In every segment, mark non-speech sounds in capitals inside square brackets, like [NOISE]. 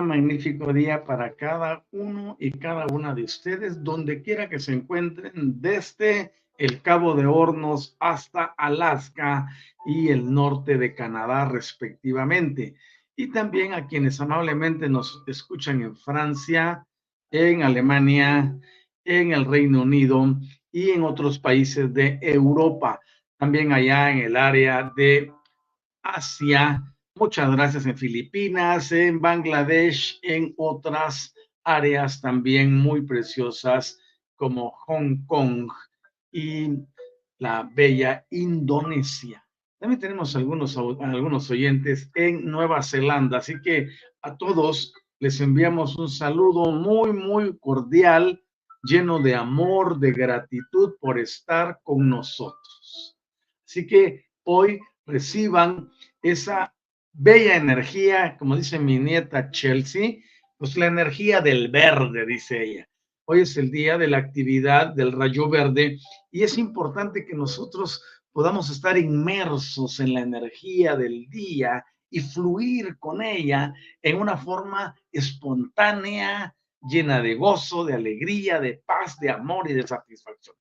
Magnífico día para cada uno y cada una de ustedes, donde quiera que se encuentren, desde el Cabo de Hornos hasta Alaska y el norte de Canadá, respectivamente. Y también a quienes amablemente nos escuchan en Francia, en Alemania, en el Reino Unido y en otros países de Europa. También allá en el área de Asia, Muchas gracias en Filipinas, en Bangladesh, en otras áreas también muy preciosas como Hong Kong y la bella Indonesia. También tenemos algunos, algunos oyentes en Nueva Zelanda, así que a todos les enviamos un saludo muy, muy cordial, lleno de amor, de gratitud por estar con nosotros. Así que hoy reciban esa bella energía, como dice mi nieta Chelsea, pues la energía del verde, dice ella. Hoy es el día de la actividad del rayo verde y es importante que nosotros podamos estar inmersos en la energía del día y fluir con ella en una forma espontánea, llena de gozo, de alegría, de paz, de amor y de satisfacción.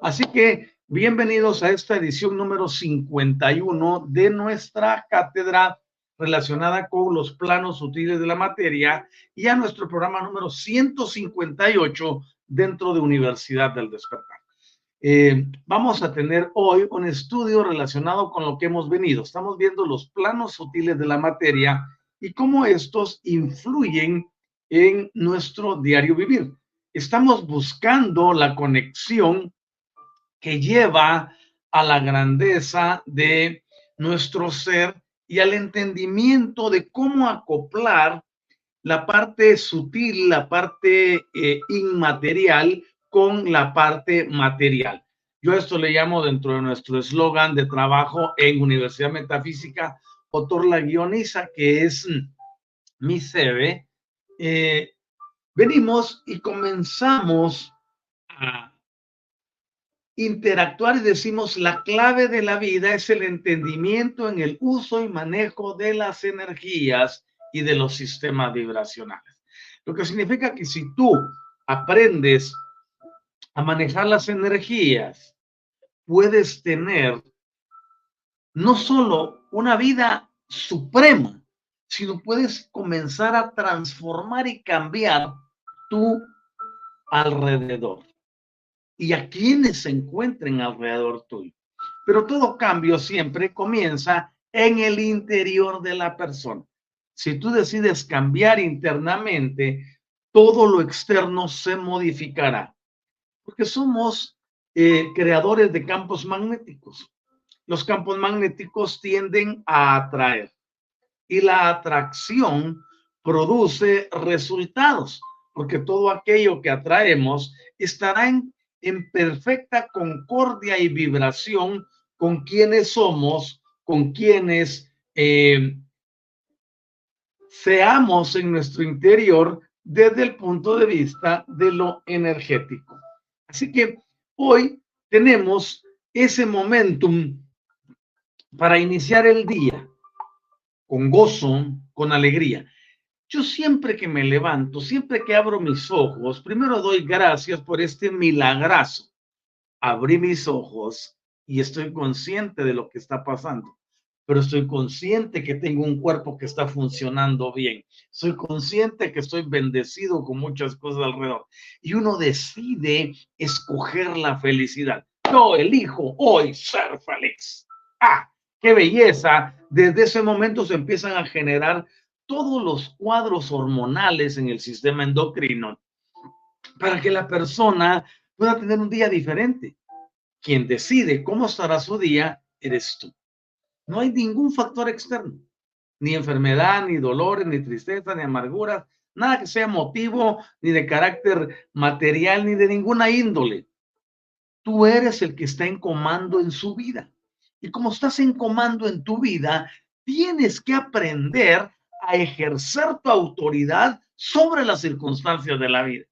Así que bienvenidos a esta edición número 51 de nuestra cátedra relacionada con los planos sutiles de la materia y a nuestro programa número 158 dentro de Universidad del Despertar. Eh, vamos a tener hoy un estudio relacionado con lo que hemos venido. Estamos viendo los planos sutiles de la materia y cómo estos influyen en nuestro diario vivir. Estamos buscando la conexión que lleva a la grandeza de nuestro ser y al entendimiento de cómo acoplar la parte sutil, la parte eh, inmaterial con la parte material. Yo esto le llamo dentro de nuestro eslogan de trabajo en Universidad Metafísica, Otor la guioniza, que es mm, mi CV. Eh, venimos y comenzamos a interactuar y decimos la clave de la vida es el entendimiento en el uso y manejo de las energías y de los sistemas vibracionales. Lo que significa que si tú aprendes a manejar las energías, puedes tener no solo una vida suprema, sino puedes comenzar a transformar y cambiar tu alrededor. Y a quienes se encuentren alrededor tuyo. Pero todo cambio siempre comienza en el interior de la persona. Si tú decides cambiar internamente, todo lo externo se modificará, porque somos eh, creadores de campos magnéticos. Los campos magnéticos tienden a atraer y la atracción produce resultados, porque todo aquello que atraemos estará en, perfecta concordia y vibración con quienes somos, con quienes eh, seamos en nuestro interior desde el punto de vista de lo energético. Así que hoy tenemos ese momentum para iniciar el día con gozo, con alegría. Yo siempre que me levanto, siempre que abro mis ojos, primero doy gracias por este milagrazo. Abrí mis ojos y estoy consciente de lo que está pasando pero estoy consciente que tengo un cuerpo que está funcionando bien. Soy consciente que estoy bendecido con muchas cosas alrededor. Y uno decide escoger la felicidad. Yo elijo hoy ser feliz. ¡Ah! ¡Qué belleza! Desde ese momento se empiezan a generar todos los cuadros hormonales en el sistema endocrino para que la persona pueda tener un día diferente. Quien decide cómo estará su día eres tú. No hay ningún factor externo, ni enfermedad, ni dolores, ni tristeza, ni amargura, nada que sea motivo, ni de carácter material, ni de ninguna índole. Tú eres el que está en comando en su vida. Y como estás en comando en tu vida, tienes que aprender a ejercer tu autoridad sobre las circunstancias de la vida.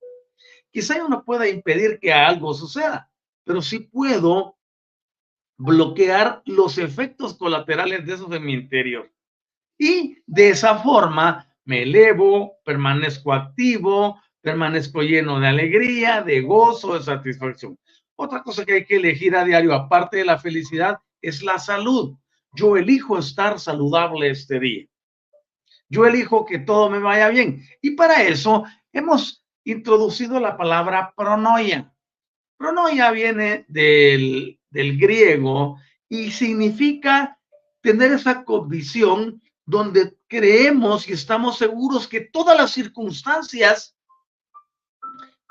Quizá yo no pueda impedir que algo suceda, pero sí puedo bloquear los efectos colaterales de eso de mi interior. Y de esa forma me elevo, permanezco activo, permanezco lleno de alegría, de gozo, de satisfacción. Otra cosa que hay que elegir a diario, aparte de la felicidad, es la salud. Yo elijo estar saludable este día. Yo elijo que todo me vaya bien. Y para eso hemos introducido la palabra pronoia. Pronoia viene del del griego y significa tener esa condición donde creemos y estamos seguros que todas las circunstancias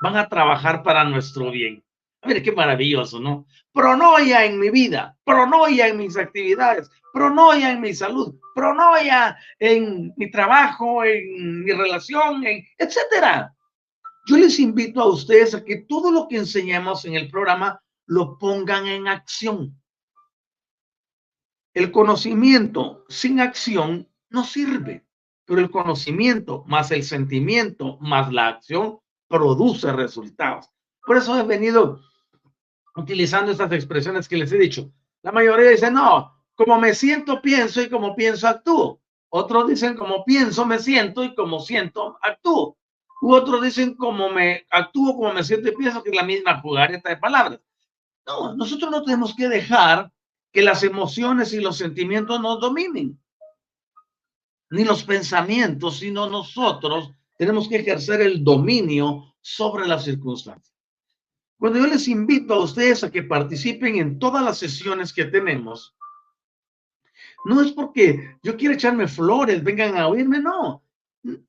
van a trabajar para nuestro bien. Mire qué maravilloso, ¿no? Pronoia en mi vida, pronoia en mis actividades, pronoia en mi salud, pronoia en mi trabajo, en mi relación, en etcétera. Yo les invito a ustedes a que todo lo que enseñamos en el programa lo pongan en acción. El conocimiento sin acción no sirve, pero el conocimiento más el sentimiento más la acción produce resultados. Por eso he venido utilizando estas expresiones que les he dicho. La mayoría dice, no, como me siento, pienso y como pienso, actúo. Otros dicen, como pienso, me siento y como siento, actúo. U otros dicen, como me actúo, como me siento y pienso, que es la misma jugareta de palabras. No, nosotros no tenemos que dejar que las emociones y los sentimientos nos dominen, ni los pensamientos, sino nosotros tenemos que ejercer el dominio sobre las circunstancias. Cuando yo les invito a ustedes a que participen en todas las sesiones que tenemos, no es porque yo quiero echarme flores, vengan a oírme, no.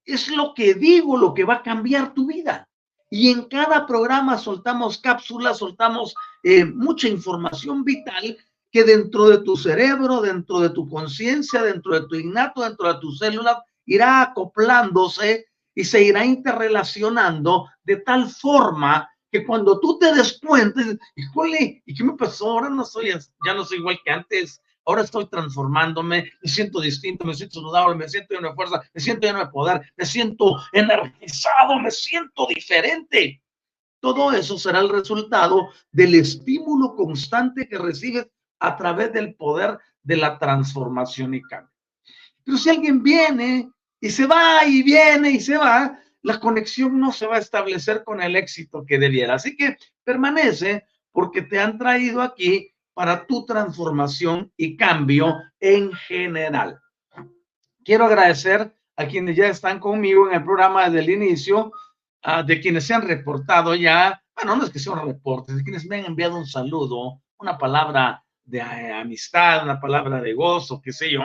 Es lo que digo, lo que va a cambiar tu vida. Y en cada programa soltamos cápsulas, soltamos eh, mucha información vital que dentro de tu cerebro, dentro de tu conciencia, dentro de tu innato, dentro de tu célula, irá acoplándose y se irá interrelacionando de tal forma que cuando tú te des cuenta, híjole, ¿y qué me pasó? Ahora no soy, ya no soy igual que antes, ahora estoy transformándome, me siento distinto, me siento saludable, me siento lleno de fuerza, me siento lleno de poder, me siento energizado, me siento diferente. Todo eso será el resultado del estímulo constante que recibes a través del poder de la transformación y cambio. Pero si alguien viene y se va y viene y se va, la conexión no se va a establecer con el éxito que debiera. Así que permanece porque te han traído aquí para tu transformación y cambio en general. Quiero agradecer a quienes ya están conmigo en el programa desde el inicio, de quienes se han reportado ya, bueno, no es que sea un reporte, de quienes me han enviado un saludo, una palabra de eh, amistad, una palabra de gozo, qué sé yo.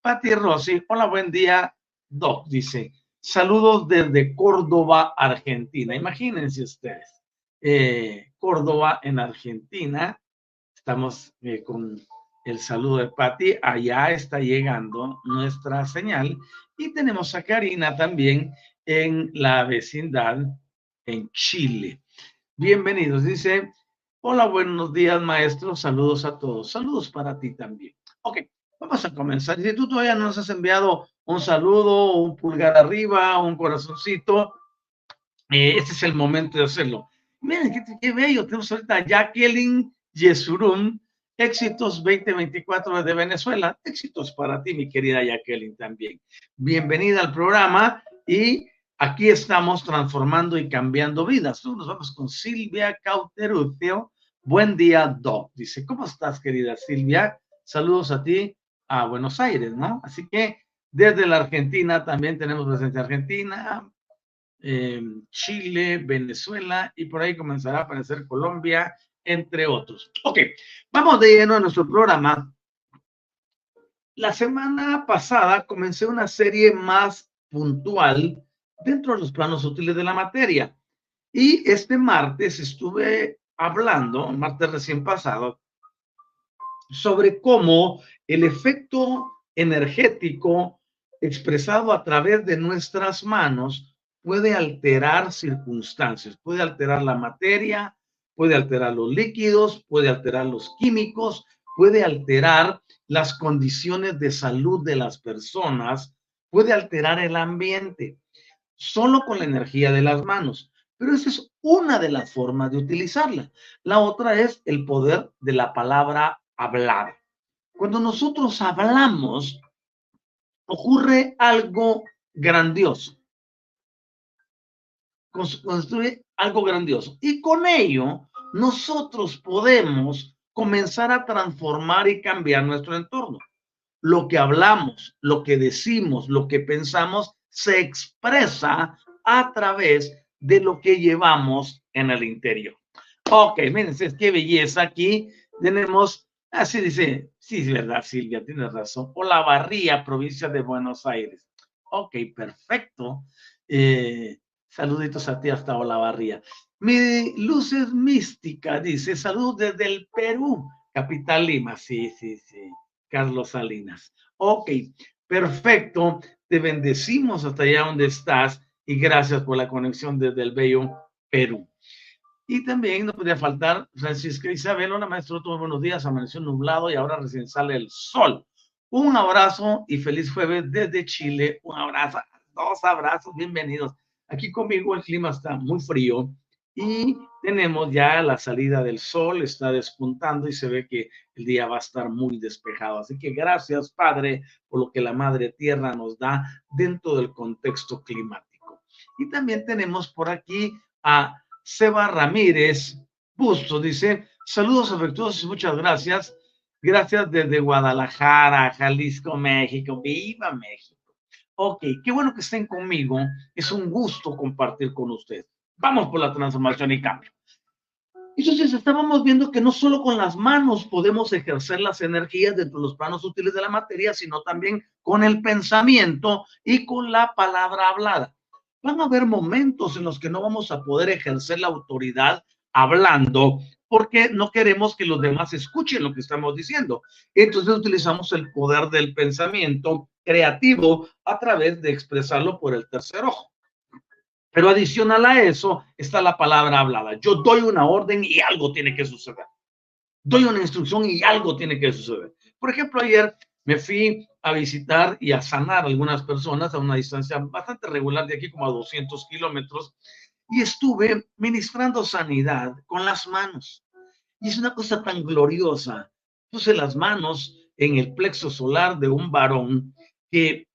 Pati Rossi, hola, buen día, Doc, dice, saludos desde Córdoba, Argentina. Imagínense ustedes, eh, Córdoba en Argentina, estamos eh, con el saludo de Patti. Allá está llegando nuestra señal. Y tenemos a Karina también en la vecindad en Chile. Bienvenidos. Dice, hola, buenos días, maestro. Saludos a todos. Saludos para ti también. Ok, vamos a comenzar. Si tú todavía no nos has enviado un saludo, un pulgar arriba, un corazoncito, eh, este es el momento de hacerlo. Miren, qué, qué bello. Tenemos ahorita a Jacqueline Yesurún Éxitos 2024 de Venezuela. Éxitos para ti, mi querida Jacqueline, también. Bienvenida al programa y aquí estamos transformando y cambiando vidas. Nos vamos con Silvia Cauterucio. Buen día, Doc. Dice, ¿cómo estás, querida Silvia? Saludos a ti a Buenos Aires, ¿no? Así que desde la Argentina también tenemos presencia Argentina, eh, Chile, Venezuela y por ahí comenzará a aparecer Colombia entre otros. Ok, vamos de lleno a nuestro programa. La semana pasada comencé una serie más puntual dentro de los planos útiles de la materia. Y este martes estuve hablando, martes recién pasado, sobre cómo el efecto energético expresado a través de nuestras manos puede alterar circunstancias, puede alterar la materia, puede alterar los líquidos, puede alterar los químicos, puede alterar las condiciones de salud de las personas, puede alterar el ambiente, solo con la energía de las manos. Pero esa es una de las formas de utilizarla. La otra es el poder de la palabra hablar. Cuando nosotros hablamos, ocurre algo grandioso. Construye algo grandioso. Y con ello nosotros podemos comenzar a transformar y cambiar nuestro entorno. Lo que hablamos, lo que decimos, lo que pensamos, se expresa a través de lo que llevamos en el interior. Ok, miren, qué belleza. Aquí tenemos, así dice, sí, es verdad, Silvia, tienes razón. Olavarría, provincia de Buenos Aires. Ok, perfecto. Eh, saluditos a ti hasta Olavarría. Mi luz es mística, dice, salud desde el Perú, capital Lima. Sí, sí, sí, Carlos Salinas. Ok, perfecto. Te bendecimos hasta allá donde estás y gracias por la conexión desde el bello Perú. Y también no podría faltar Francisca Isabel. Hola, maestro, todos buenos días. Amaneció nublado y ahora recién sale el sol. Un abrazo y feliz jueves desde Chile. Un abrazo, dos abrazos, bienvenidos. Aquí conmigo el clima está muy frío y tenemos ya la salida del sol, está despuntando y se ve que el día va a estar muy despejado. Así que gracias, Padre, por lo que la Madre Tierra nos da dentro del contexto climático. Y también tenemos por aquí a Seba Ramírez Busto, dice, saludos afectuosos y muchas gracias. Gracias desde Guadalajara, Jalisco, México. ¡Viva México! Ok, qué bueno que estén conmigo. Es un gusto compartir con ustedes. Vamos por la transformación y cambio. Entonces estábamos viendo que no solo con las manos podemos ejercer las energías dentro de los planos útiles de la materia, sino también con el pensamiento y con la palabra hablada. Van a haber momentos en los que no vamos a poder ejercer la autoridad hablando porque no queremos que los demás escuchen lo que estamos diciendo. Entonces utilizamos el poder del pensamiento creativo a través de expresarlo por el tercer ojo. Pero adicional a eso está la palabra hablada. Yo doy una orden y algo tiene que suceder. Doy una instrucción y algo tiene que suceder. Por ejemplo, ayer me fui a visitar y a sanar a algunas personas a una distancia bastante regular de aquí, como a 200 kilómetros, y estuve ministrando sanidad con las manos. Y es una cosa tan gloriosa. Puse las manos en el plexo solar de un varón que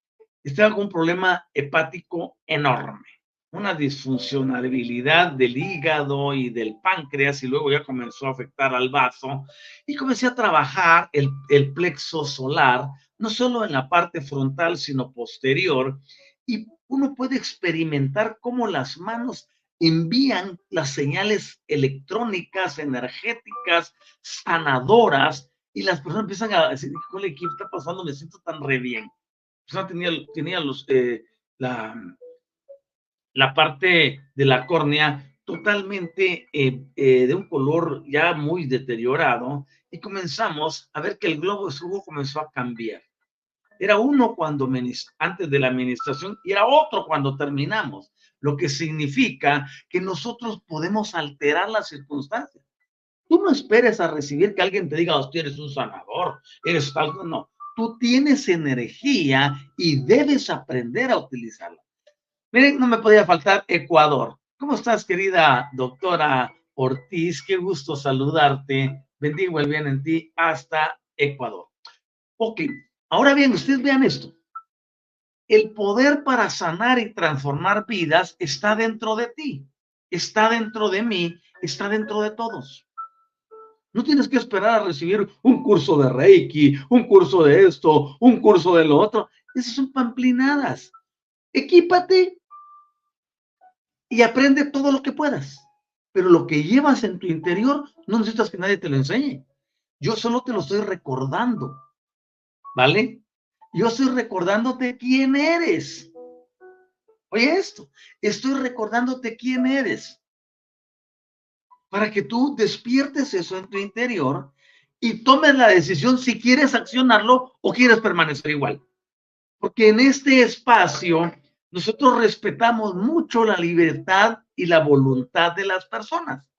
estaba con un problema hepático enorme una disfuncionalidad del hígado y del páncreas y luego ya comenzó a afectar al vaso y comencé a trabajar el, el plexo solar, no solo en la parte frontal, sino posterior, y uno puede experimentar cómo las manos envían las señales electrónicas, energéticas, sanadoras, y las personas empiezan a decir, ¿qué está pasando? Me siento tan re bien. La tenía, tenía los, eh, la, la parte de la córnea totalmente eh, eh, de un color ya muy deteriorado y comenzamos a ver que el globo flujo comenzó a cambiar. Era uno cuando antes de la administración y era otro cuando terminamos, lo que significa que nosotros podemos alterar las circunstancias. Tú no esperes a recibir que alguien te diga, hostia, eres un sanador, eres tal, no. Tú tienes energía y debes aprender a utilizarla. Miren, no me podía faltar Ecuador. ¿Cómo estás, querida doctora Ortiz? Qué gusto saludarte. Bendigo el bien en ti hasta Ecuador. Ok, ahora bien, ustedes vean esto. El poder para sanar y transformar vidas está dentro de ti, está dentro de mí, está dentro de todos. No tienes que esperar a recibir un curso de Reiki, un curso de esto, un curso de lo otro. Esas son pamplinadas. Equípate y aprende todo lo que puedas. Pero lo que llevas en tu interior no necesitas que nadie te lo enseñe. Yo solo te lo estoy recordando. ¿Vale? Yo estoy recordándote quién eres. Oye esto, estoy recordándote quién eres. Para que tú despiertes eso en tu interior y tomes la decisión si quieres accionarlo o quieres permanecer igual. Porque en este espacio nosotros respetamos mucho la libertad y la voluntad de las personas.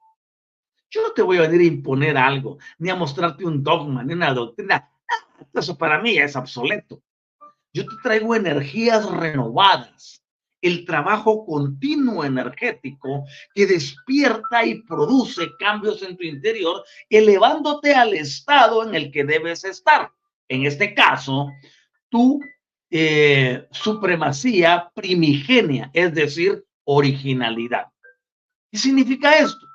Yo no te voy a venir a imponer algo, ni a mostrarte un dogma, ni una doctrina. Eso para mí es obsoleto. Yo te traigo energías renovadas, el trabajo continuo energético que despierta y produce cambios en tu interior, elevándote al estado en el que debes estar. En este caso, tú eh, supremacía primigenia, es decir, originalidad. ¿Qué significa esto?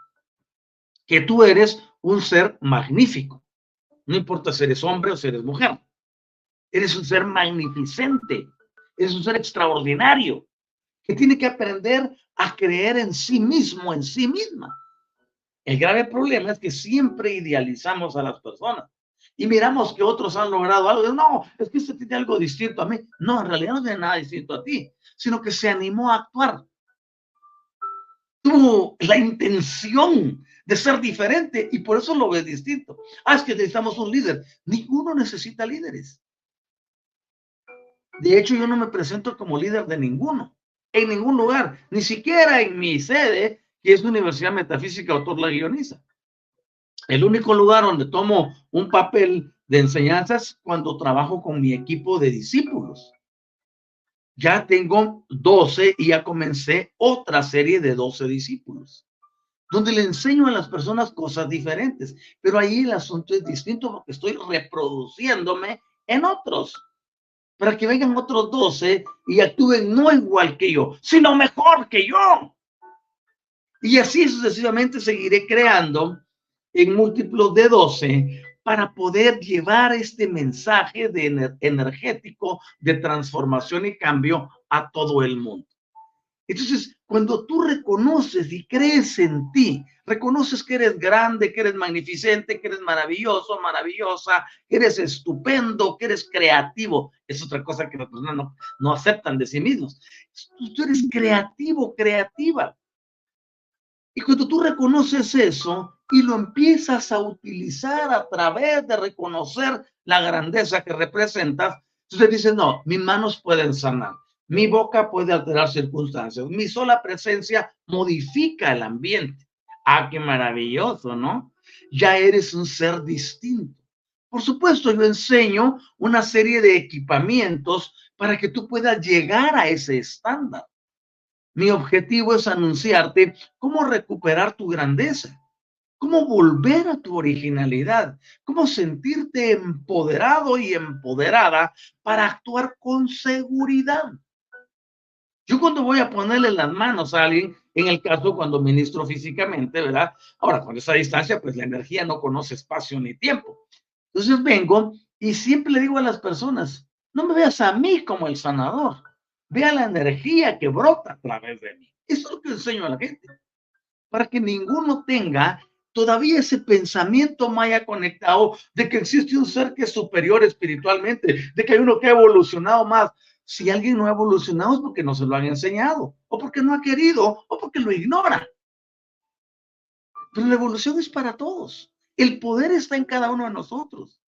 Que tú eres un ser magnífico. No importa si eres hombre o si eres mujer. Eres un ser magnificente. Eres un ser extraordinario que tiene que aprender a creer en sí mismo, en sí misma. El grave problema es que siempre idealizamos a las personas y miramos que otros han logrado algo. No, es que usted tiene algo distinto a mí. No, en realidad no tiene nada distinto a ti, sino que se animó a actuar. Tuvo la intención de ser diferente y por eso lo ve distinto. Ah, es que necesitamos un líder. Ninguno necesita líderes. De hecho, yo no me presento como líder de ninguno, en ningún lugar, ni siquiera en mi sede, que es la Universidad Metafísica Autor La Guioniza. El único lugar donde tomo un papel de enseñanzas cuando trabajo con mi equipo de discípulos. Ya tengo 12 y ya comencé otra serie de 12 discípulos, donde le enseño a las personas cosas diferentes, pero ahí el asunto es distinto porque estoy reproduciéndome en otros, para que vengan otros 12 y actúen no igual que yo, sino mejor que yo. Y así sucesivamente seguiré creando en múltiplos de 12 para poder llevar este mensaje de energético de transformación y cambio a todo el mundo. Entonces, cuando tú reconoces y crees en ti, reconoces que eres grande, que eres magnificente, que eres maravilloso, maravillosa, que eres estupendo, que eres creativo, es otra cosa que las personas no, no aceptan de sí mismos. Tú eres creativo, creativa. Y cuando tú reconoces eso, y lo empiezas a utilizar a través de reconocer la grandeza que representas, entonces dices, no, mis manos pueden sanar, mi boca puede alterar circunstancias, mi sola presencia modifica el ambiente. Ah, qué maravilloso, ¿no? Ya eres un ser distinto. Por supuesto, yo enseño una serie de equipamientos para que tú puedas llegar a ese estándar. Mi objetivo es anunciarte cómo recuperar tu grandeza cómo volver a tu originalidad, cómo sentirte empoderado y empoderada para actuar con seguridad. Yo cuando voy a ponerle las manos a alguien, en el caso cuando ministro físicamente, ¿verdad? Ahora, con esa distancia, pues la energía no conoce espacio ni tiempo. Entonces vengo y siempre le digo a las personas, no me veas a mí como el sanador, vea la energía que brota a través de mí. Eso es lo que enseño a la gente. Para que ninguno tenga todavía ese pensamiento maya conectado de que existe un ser que es superior espiritualmente, de que hay uno que ha evolucionado más. Si alguien no ha evolucionado es porque no se lo han enseñado, o porque no ha querido, o porque lo ignora. Pero la evolución es para todos. El poder está en cada uno de nosotros.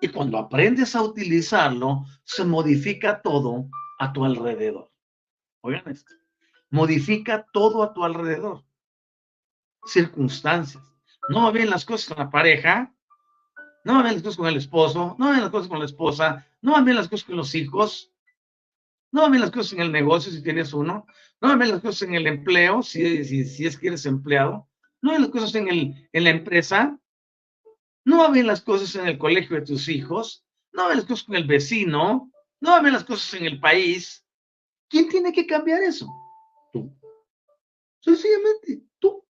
Y cuando aprendes a utilizarlo, se modifica todo a tu alrededor. Oigan esto. Modifica todo a tu alrededor. Circunstancias. No va bien las cosas con la pareja, no van bien las cosas con el esposo, no van bien las cosas con la esposa, no van bien las cosas con los hijos, no van bien las cosas en el negocio si tienes uno, no van bien las cosas en el empleo si, si, es que eres empleado, no van las cosas en, el, en la empresa, no van bien las cosas en el colegio de tus hijos, no van bien las cosas con el vecino, no van bien las cosas en el país. ¿Quién tiene que cambiar eso? Tú. Sencillamente, tú.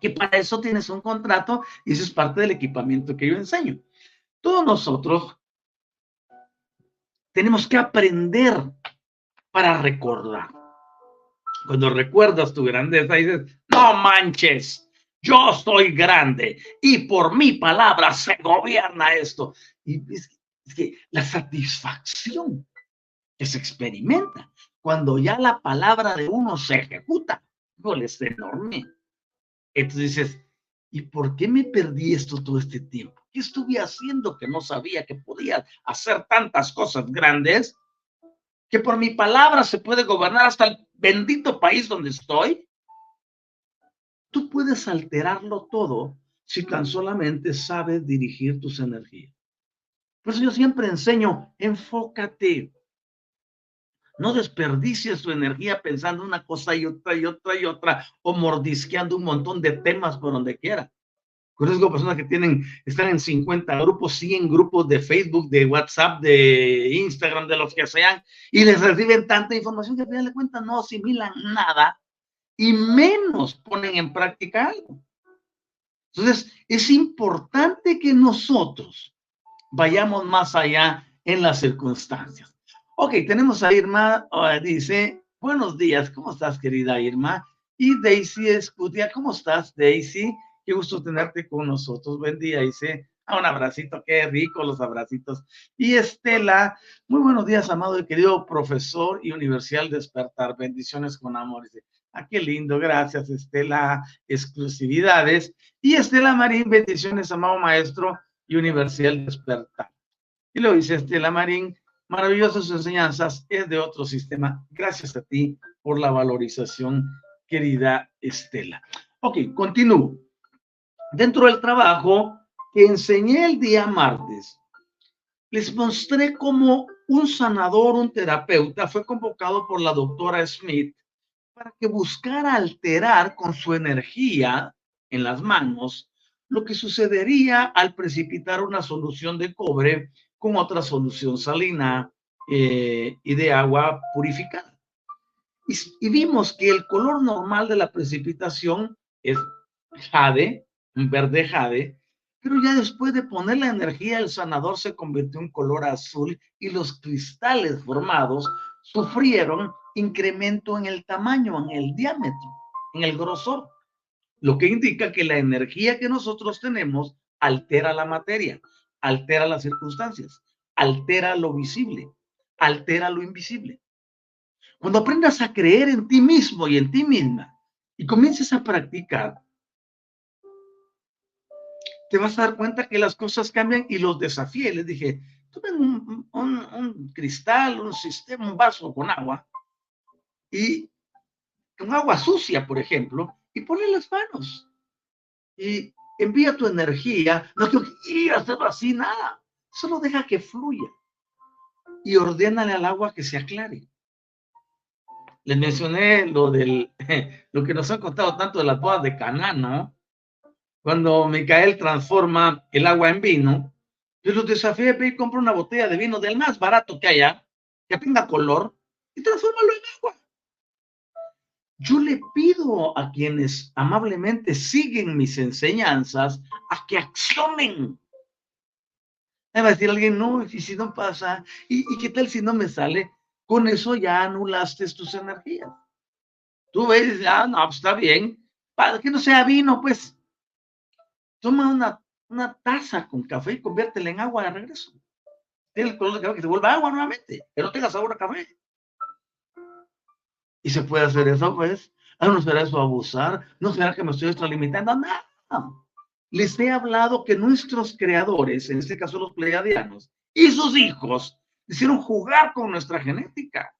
Que para eso tienes un contrato y eso es parte del equipamiento que yo enseño. Todos nosotros tenemos que aprender para recordar. Cuando recuerdas tu grandeza, dices, no manches, yo soy grande y por mi palabra se gobierna esto. Y es, que la satisfacción que se experimenta cuando ya la palabra de uno se ejecuta, es enorme. Entonces dices, ¿y por qué me perdí esto todo este tiempo? ¿Qué estuve haciendo que no sabía que podía hacer tantas cosas grandes? Que por mi palabra se puede gobernar hasta el bendito país donde estoy. Tú puedes alterarlo todo si tan solamente sabes dirigir tus energías. Por eso yo siempre enseño, enfócate. No desperdicies tu energía pensando una cosa y otra y otra y otra o mordisqueando un montón de temas por donde quiera. Conozco personas que tienen, están en 50 grupos, 100 grupos de Facebook, de WhatsApp, de Instagram, de los que sean, y les reciben tanta información que al final de cuentas no asimilan nada y menos ponen en práctica algo. Entonces, es importante que nosotros vayamos más allá en las circunstancias. Ok, tenemos a Irma, dice, buenos días, ¿cómo estás, querida Irma? Y Daisy Escutia, ¿cómo estás, Daisy? Qué gusto tenerte con nosotros. Buen día, dice. Ah, un abracito, qué rico los abracitos. Y Estela, muy buenos días, amado y querido profesor y Universidad Despertar. Bendiciones con amor. Dice, ah, qué lindo, gracias, Estela. Exclusividades. Y Estela Marín, bendiciones, amado maestro y Universidad Despertar. Y lo dice Estela Marín, maravillosas enseñanzas, es de otro sistema. Gracias a ti por la valorización, querida Estela. Ok, continúo dentro del trabajo que enseñé el día martes, les mostré cómo un sanador, un terapeuta, fue convocado por la doctora Smith para que buscara alterar con su energía en las manos lo que sucedería al precipitar una solución de cobre con otra solución salina eh, y de agua purificada. y, vimos que el color normal de la precipitación es jade, un verde jade, pero ya después de poner la energía, el sanador se convirtió en color azul y los cristales formados sufrieron incremento en el tamaño, en el diámetro, en el grosor, lo que indica que la energía que nosotros tenemos altera la materia, altera las circunstancias, altera lo visible, altera lo invisible. Cuando aprendas a creer en ti mismo y en ti misma y comiences a practicar, te vas a dar cuenta que las cosas cambian y los desafié. Les dije, tomen un, un, cristal, un sistema, un vaso con agua y con agua sucia, por ejemplo, y ponle las manos. Y envía tu energía, no tengo que hacerlo así, nada. Solo deja que fluya. Y ordénale al agua que se aclare. Les mencioné lo del, [LAUGHS] lo que nos han contado tanto de las bodas de Caná, ¿no? cuando Micael transforma el agua en vino, yo los desafié a ir compra una botella de vino del más barato que haya, que tenga color, y transfórmalo en agua. Yo le pido a quienes amablemente siguen mis enseñanzas a que accionen. Me va a decir alguien, no, y si no pasa, ¿Y, ¿y, qué tal si no me sale? con eso ya anulaste tus energías. Tú ves, ah, no, pues está bien, para que no sea vino, pues, toma una, una taza con café y conviértela en agua de regreso. Tiene el color de café que se vuelva agua nuevamente, que no tenga sabor a café. Y se puede hacer eso, pues. Ah, no será eso abusar, no será que me estoy extralimitando, no. Les he hablado que nuestros creadores, en este caso los pleiadianos, y sus hijos, hicieron jugar con nuestra genética.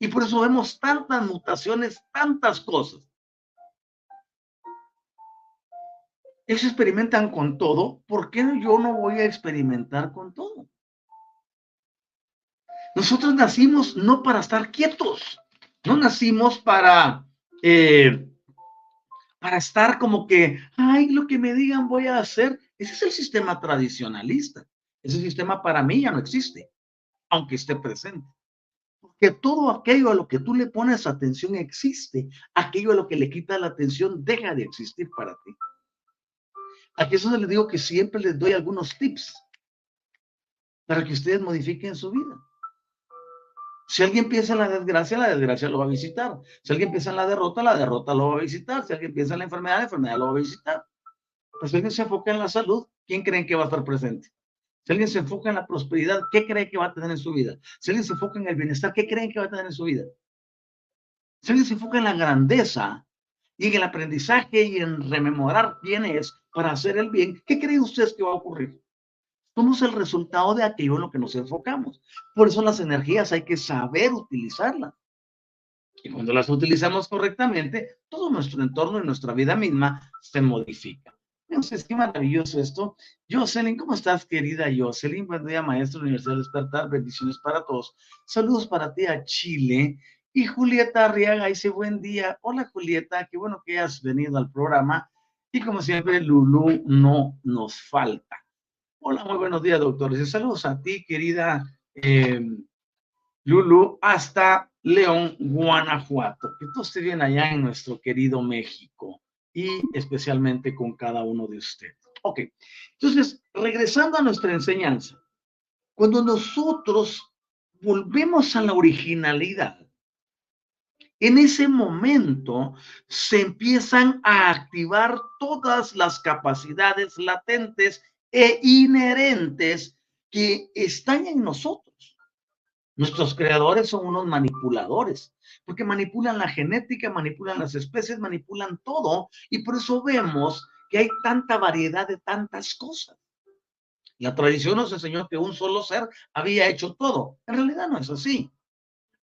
Y por eso vemos tantas mutaciones, tantas cosas. Ellos experimentan con todo, ¿por qué yo no voy a experimentar con todo? Nosotros nacimos no para estar quietos, no nacimos para, eh, para estar como que, ay, lo que me digan voy a hacer. Ese es el sistema tradicionalista. Ese sistema para mí ya no existe, aunque esté presente. Porque todo aquello a lo que tú le pones atención existe, aquello a lo que le quita la atención deja de existir para ti. Aquí es donde les digo que siempre les doy algunos tips para que ustedes modifiquen su vida. Si alguien piensa en la desgracia, la desgracia lo va a visitar. Si alguien piensa en la derrota, la derrota lo va a visitar. Si alguien piensa en la enfermedad, la enfermedad lo va a visitar. Pues si alguien se enfoca en la salud, ¿quién creen que va a estar presente? Si alguien se enfoca en la prosperidad, ¿qué cree que va a tener en su vida? Si alguien se enfoca en el bienestar, ¿qué creen que va a tener en su vida? Si alguien se enfoca en la grandeza y en el aprendizaje y en rememorar quién es para hacer el bien, ¿qué creen ustedes que va a ocurrir? Somos el resultado de aquello en lo que nos enfocamos. Por eso las energías hay que saber utilizarlas. Y cuando las utilizamos correctamente, todo nuestro entorno y nuestra vida misma se modifica. Entonces, qué maravilloso esto. Jocelyn, ¿cómo estás, querida Jocelyn? Buen día, maestro Universidad Despertar. Bendiciones para todos. Saludos para ti a Chile. Y Julieta Arriaga dice, buen día. Hola, Julieta. Qué bueno que hayas venido al programa. Y como siempre, Lulu no nos falta. Hola, muy buenos días, doctores. Saludos a ti, querida eh, Lulu, hasta León, Guanajuato. Que todo esté bien allá en nuestro querido México y especialmente con cada uno de ustedes. Ok, entonces, regresando a nuestra enseñanza, cuando nosotros volvemos a la originalidad, en ese momento se empiezan a activar todas las capacidades latentes e inherentes que están en nosotros. Nuestros creadores son unos manipuladores, porque manipulan la genética, manipulan las especies, manipulan todo, y por eso vemos que hay tanta variedad de tantas cosas. La tradición nos enseñó que un solo ser había hecho todo. En realidad no es así.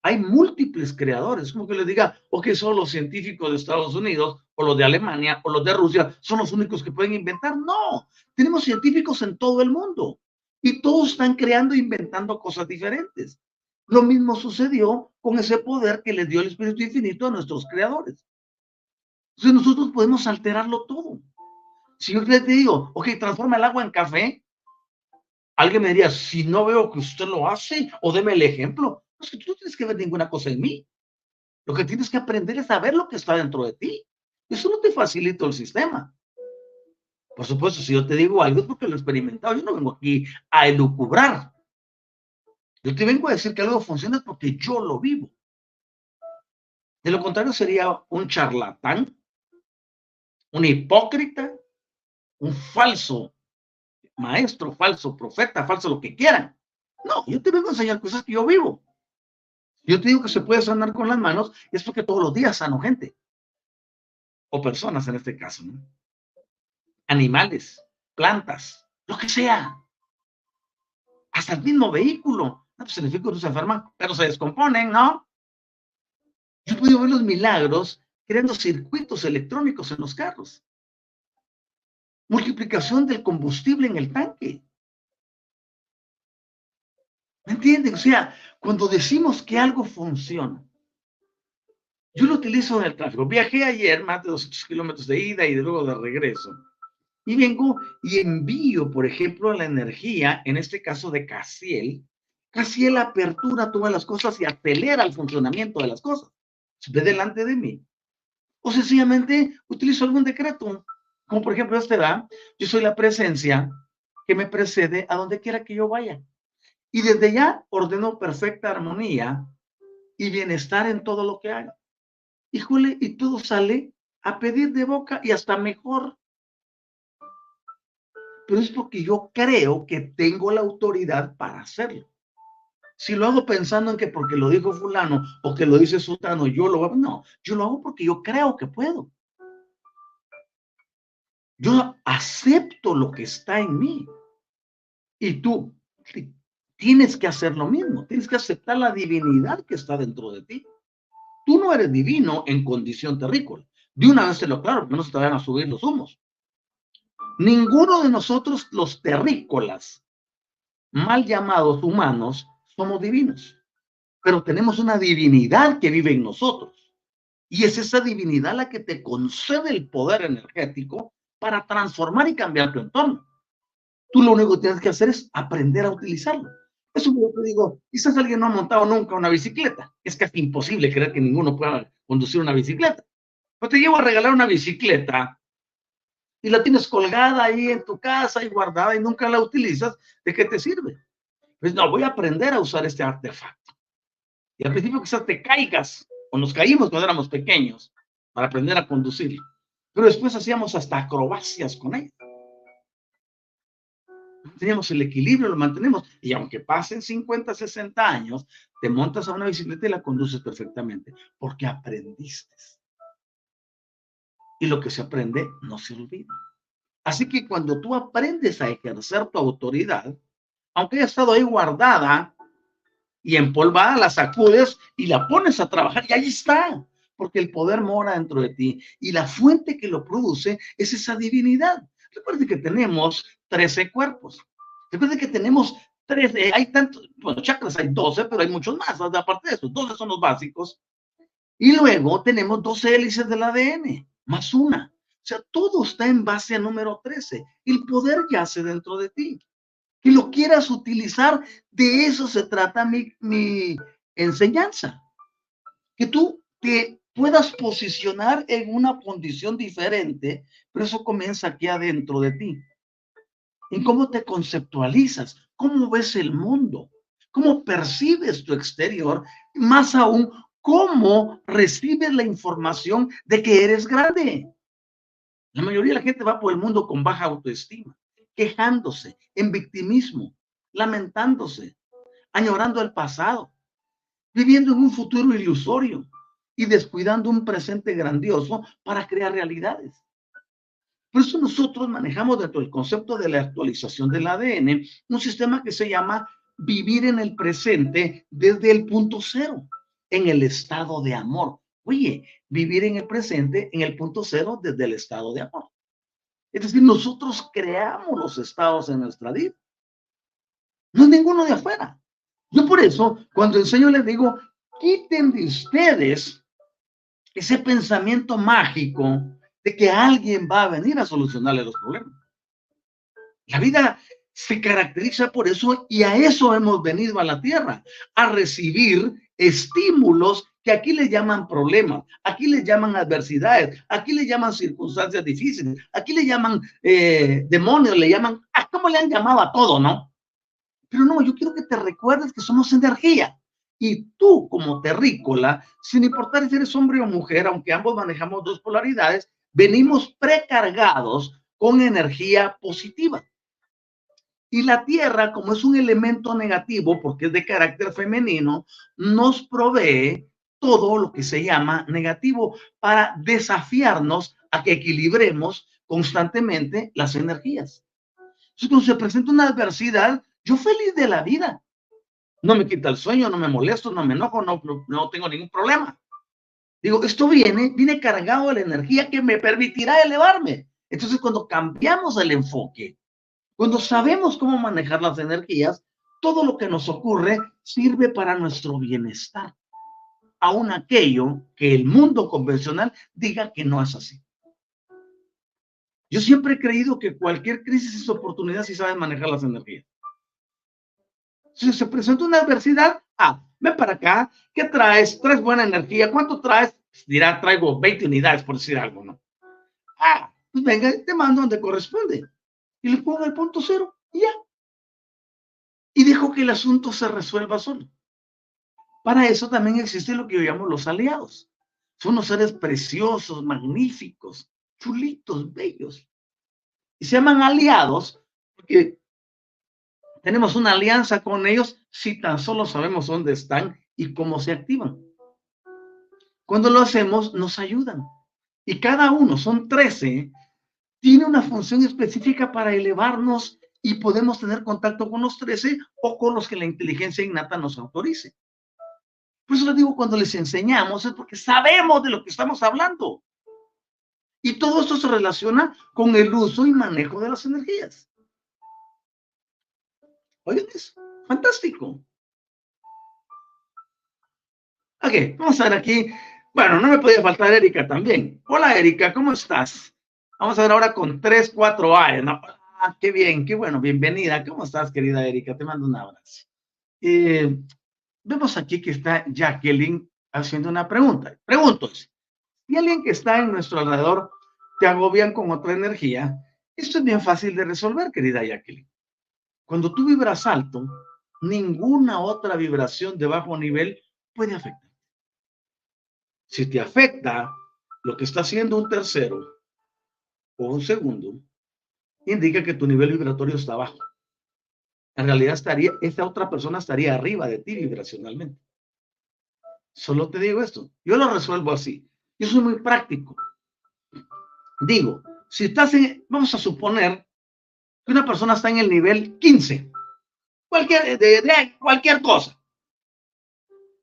Hay múltiples creadores, como que les diga, o que son los científicos de Estados Unidos, o los de Alemania, o los de Rusia, son los únicos que pueden inventar. No, tenemos científicos en todo el mundo y todos están creando e inventando cosas diferentes. Lo mismo sucedió con ese poder que les dio el Espíritu Infinito a nuestros creadores. Entonces nosotros podemos alterarlo todo. Si yo les digo, ok, transforma el agua en café, alguien me diría, si no veo que usted lo hace, o deme el ejemplo. Es que tú no tienes que ver ninguna cosa en mí. Lo que tienes que aprender es a ver lo que está dentro de ti. Eso no te facilita el sistema. Por supuesto, si yo te digo algo es porque lo he experimentado. Yo no vengo aquí a elucubrar. Yo te vengo a decir que algo funciona porque yo lo vivo. De lo contrario, sería un charlatán, un hipócrita, un falso maestro, falso profeta, falso lo que quieran. No, yo te vengo a enseñar cosas que yo vivo. Yo te digo que se puede sanar con las manos, es porque todos los días sano gente. O personas en este caso, ¿no? Animales, plantas, lo que sea. Hasta el mismo vehículo. No, pues el vehículo se enferma, pero se descomponen, ¿no? Yo he podido ver los milagros creando circuitos electrónicos en los carros. Multiplicación del combustible en el tanque. ¿Me entienden? O sea, cuando decimos que algo funciona, yo lo utilizo en el tráfico. Viajé ayer más de 200 kilómetros de ida y de luego de regreso. Y vengo y envío, por ejemplo, la energía, en este caso de Casiel. Casiel apertura todas las cosas y acelera el funcionamiento de las cosas. Ve delante de mí. O sencillamente utilizo algún decreto. Como por ejemplo este da, yo soy la presencia que me precede a donde quiera que yo vaya. Y desde ya ordenó perfecta armonía y bienestar en todo lo que haga. Híjole, y todo sale a pedir de boca y hasta mejor. Pero es porque yo creo que tengo la autoridad para hacerlo. Si lo hago pensando en que porque lo dijo fulano o que lo dice sultano, yo lo hago, no, yo lo hago porque yo creo que puedo. Yo acepto lo que está en mí. Y tú tienes que hacer lo mismo, tienes que aceptar la divinidad que está dentro de ti. Tú no eres divino en condición terrícola. De una vez te lo claro, no se te van a subir los humos. Ninguno de nosotros, los terrícolas, mal llamados humanos, somos divinos. Pero tenemos una divinidad que vive en nosotros. Y es esa divinidad la que te concede el poder energético para transformar y cambiar tu entorno. Tú lo único que tienes que hacer es aprender a utilizarlo. Eso yo te digo, quizás alguien no ha montado nunca una bicicleta. Es casi imposible creer que ninguno pueda conducir una bicicleta. Pero te llevo a regalar una bicicleta y la tienes colgada ahí en tu casa y guardada y nunca la utilizas, ¿de qué te sirve? Pues no, voy a aprender a usar este artefacto. Y al principio quizás te caigas, o nos caímos cuando éramos pequeños, para aprender a conducirlo. Pero después hacíamos hasta acrobacias con ella. Teníamos el equilibrio, lo mantenemos. Y aunque pasen 50, 60 años, te montas a una bicicleta y la conduces perfectamente, porque aprendiste. Y lo que se aprende no se olvida. Así que cuando tú aprendes a ejercer tu autoridad, aunque haya estado ahí guardada y empolvada, la sacudes y la pones a trabajar y ahí está porque el poder mora dentro de ti y la fuente que lo produce es esa divinidad. Recuerde que tenemos 13 cuerpos. Recuerde que tenemos 13, hay tantos, bueno, chakras hay 12, pero hay muchos más, aparte de eso, 12 son los básicos. Y luego tenemos 12 hélices del ADN, más una. O sea, todo está en base a número 13. El poder yace dentro de ti. Que lo quieras utilizar, de eso se trata mi, mi enseñanza. Que tú te puedas posicionar en una condición diferente, pero eso comienza aquí adentro de ti. En cómo te conceptualizas, cómo ves el mundo, cómo percibes tu exterior, más aún, cómo recibes la información de que eres grande. La mayoría de la gente va por el mundo con baja autoestima, quejándose, en victimismo, lamentándose, añorando el pasado, viviendo en un futuro ilusorio y descuidando un presente grandioso para crear realidades. Por eso nosotros manejamos dentro del concepto de la actualización del ADN un sistema que se llama vivir en el presente desde el punto cero, en el estado de amor. Oye, vivir en el presente en el punto cero desde el estado de amor. Es decir, nosotros creamos los estados en nuestra vida. No es ninguno de afuera. Yo por eso, cuando enseño, les digo, quiten de ustedes ese pensamiento mágico de que alguien va a venir a solucionarle los problemas. La vida se caracteriza por eso y a eso hemos venido a la tierra, a recibir estímulos que aquí le llaman problemas, aquí le llaman adversidades, aquí le llaman circunstancias difíciles, aquí le llaman eh, demonios, le llaman, ah, ¿cómo le han llamado a todo, no? Pero no, yo quiero que te recuerdes que somos energía. Y tú como terrícola, sin importar si eres hombre o mujer, aunque ambos manejamos dos polaridades, venimos precargados con energía positiva. Y la tierra, como es un elemento negativo, porque es de carácter femenino, nos provee todo lo que se llama negativo para desafiarnos a que equilibremos constantemente las energías. Entonces, cuando se presenta una adversidad, yo feliz de la vida, no me quita el sueño, no me molesto, no me enojo, no, no, tengo ningún problema. Digo, esto viene, viene cargado de la energía que me permitirá elevarme. Entonces, cuando cambiamos el enfoque, cuando sabemos cómo manejar las energías, todo lo que nos ocurre sirve para nuestro bienestar. Aún aquello que el mundo convencional diga que no es así. Yo siempre he creído que cualquier crisis es oportunidad si sabes manejar las energías. Si se presenta una adversidad, ah, ven para acá, ¿qué traes? ¿Traes buena energía? ¿Cuánto traes? Dirá, traigo 20 unidades, por decir algo, ¿no? Ah, pues venga, te mando donde corresponde. Y le pongo el punto cero y ya. y dejo que el asunto se resuelva solo. Para eso también existe lo que yo llamo los aliados. Son unos seres preciosos, magníficos, chulitos, bellos. Y se llaman aliados porque tenemos una alianza con ellos si tan solo sabemos dónde están y cómo se activan. Cuando lo hacemos, nos ayudan. Y cada uno, son 13, tiene una función específica para elevarnos y podemos tener contacto con los 13 o con los que la inteligencia innata nos autorice. Por eso les digo, cuando les enseñamos es porque sabemos de lo que estamos hablando. Y todo esto se relaciona con el uso y manejo de las energías. Fantástico. Ok, vamos a ver aquí. Bueno, no me podía faltar Erika también. Hola Erika, ¿cómo estás? Vamos a ver ahora con 3, 4A. ¿no? Ah, qué bien, qué bueno, bienvenida. ¿Cómo estás, querida Erika? Te mando un abrazo. Eh, vemos aquí que está Jacqueline haciendo una pregunta. Pregunto, si alguien que está en nuestro alrededor te agobian con otra energía, esto es bien fácil de resolver, querida Jacqueline. Cuando tú vibras alto, ninguna otra vibración de bajo nivel puede afectar. Si te afecta lo que está haciendo un tercero o un segundo, indica que tu nivel vibratorio está bajo. En realidad estaría, esta otra persona estaría arriba de ti vibracionalmente. Solo te digo esto. Yo lo resuelvo así. Yo soy muy práctico. Digo, si estás en, vamos a suponer que una persona está en el nivel 15, cualquier, de, cualquier cosa.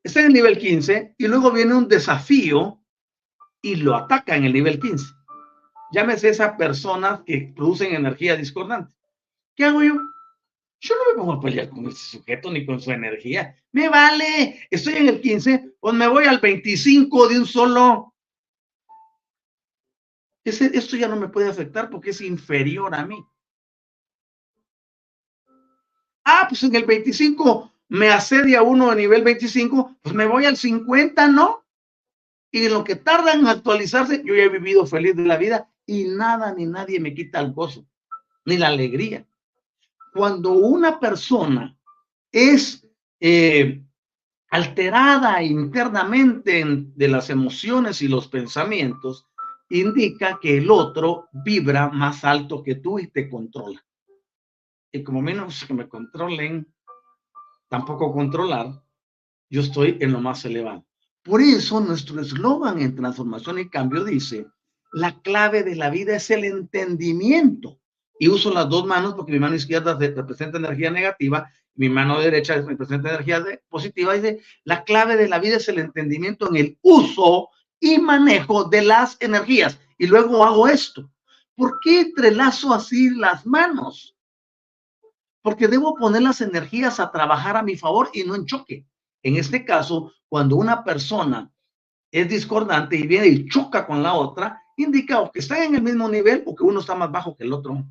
Está en el nivel 15 y luego viene un desafío y lo ataca en el nivel 15 llámese esas personas que producen energía discordante. ¿Qué hago yo? Yo no me pongo a pelear con ese sujeto ni con su energía. Me vale, estoy en el 15, pues me voy al 25 de un solo. Ese, esto ya no me puede afectar porque es inferior a mí. Ah, pues en el 25 me asedia uno a nivel 25, pues me voy al 50, ¿no? Y lo que tarda en actualizarse, yo ya he vivido feliz de la vida y nada ni nadie me quita el gozo, ni la alegría. Cuando una persona es eh, alterada internamente de las emociones y los pensamientos, indica que el otro vibra más alto que tú y te controla. Y como menos que me controlen, tampoco controlar, yo estoy en lo más elevado. Por eso nuestro eslogan en transformación y cambio dice, la clave de la vida es el entendimiento. Y uso las dos manos porque mi mano izquierda representa energía negativa, mi mano derecha representa energía positiva. Dice, la clave de la vida es el entendimiento en el uso y manejo de las energías. Y luego hago esto. ¿Por qué entrelazo así las manos? Porque debo poner las energías a trabajar a mi favor y no en choque. En este caso, cuando una persona es discordante y viene y choca con la otra, indica que está en el mismo nivel o que uno está más bajo que el otro.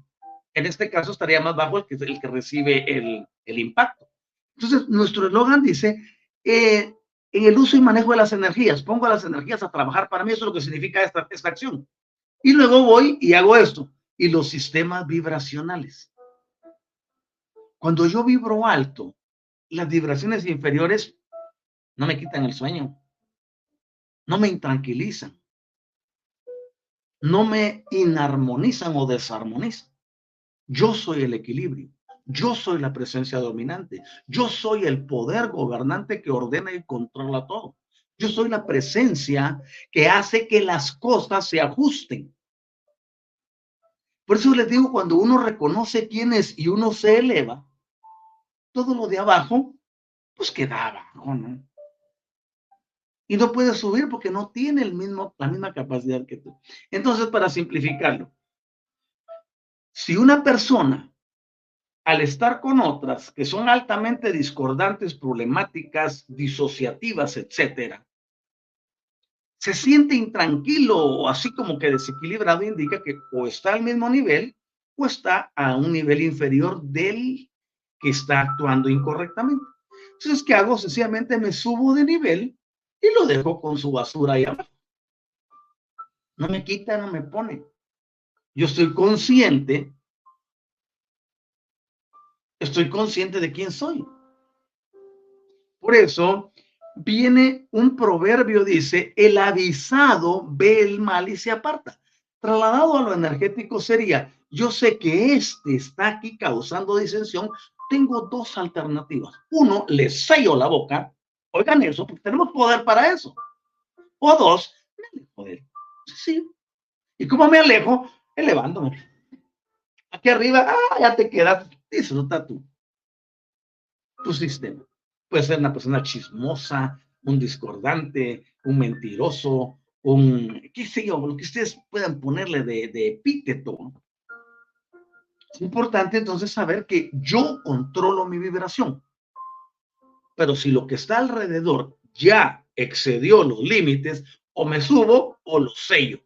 En este caso estaría más bajo el que, el que recibe el, el impacto. Entonces, nuestro eslogan dice, eh, en el uso y manejo de las energías, pongo las energías a trabajar para mí, eso es lo que significa esta, esta acción. Y luego voy y hago esto. Y los sistemas vibracionales. Cuando yo vibro alto, las vibraciones inferiores no me quitan el sueño, no me intranquilizan, no me inarmonizan o desarmonizan. Yo soy el equilibrio. Yo soy la presencia dominante. Yo soy el poder gobernante que ordena y controla todo. Yo soy la presencia que hace que las cosas se ajusten. Por eso les digo, cuando uno reconoce quién es y uno se eleva, todo lo de abajo, pues queda abajo, ¿no? y no puede subir porque no tiene el mismo, la misma capacidad que tú. Entonces, para simplificarlo, si una persona, al estar con otras que son altamente discordantes, problemáticas, disociativas, etcétera, se siente intranquilo o así como que desequilibrado, indica que o está al mismo nivel o está a un nivel inferior del que está actuando incorrectamente. Entonces, ¿qué hago? Sencillamente me subo de nivel y lo dejo con su basura ahí abajo. No me quita, no me pone. Yo estoy consciente Estoy consciente de quién soy. Por eso viene un proverbio, dice, el avisado ve el mal y se aparta. Trasladado a lo energético sería, yo sé que este está aquí causando disensión, tengo dos alternativas. Uno, le sello la boca, oigan eso, porque tenemos poder para eso. O dos, me alejo de él. Sí. ¿Y cómo me alejo? Elevándome. Aquí arriba, ah, ya te quedas, disfruta tú. Tu sistema. Puede ser una persona chismosa, un discordante, un mentiroso, un, qué sé yo, lo que ustedes puedan ponerle de, de epíteto. Es importante entonces saber que yo controlo mi vibración. Pero si lo que está alrededor ya excedió los límites, o me subo o lo sello.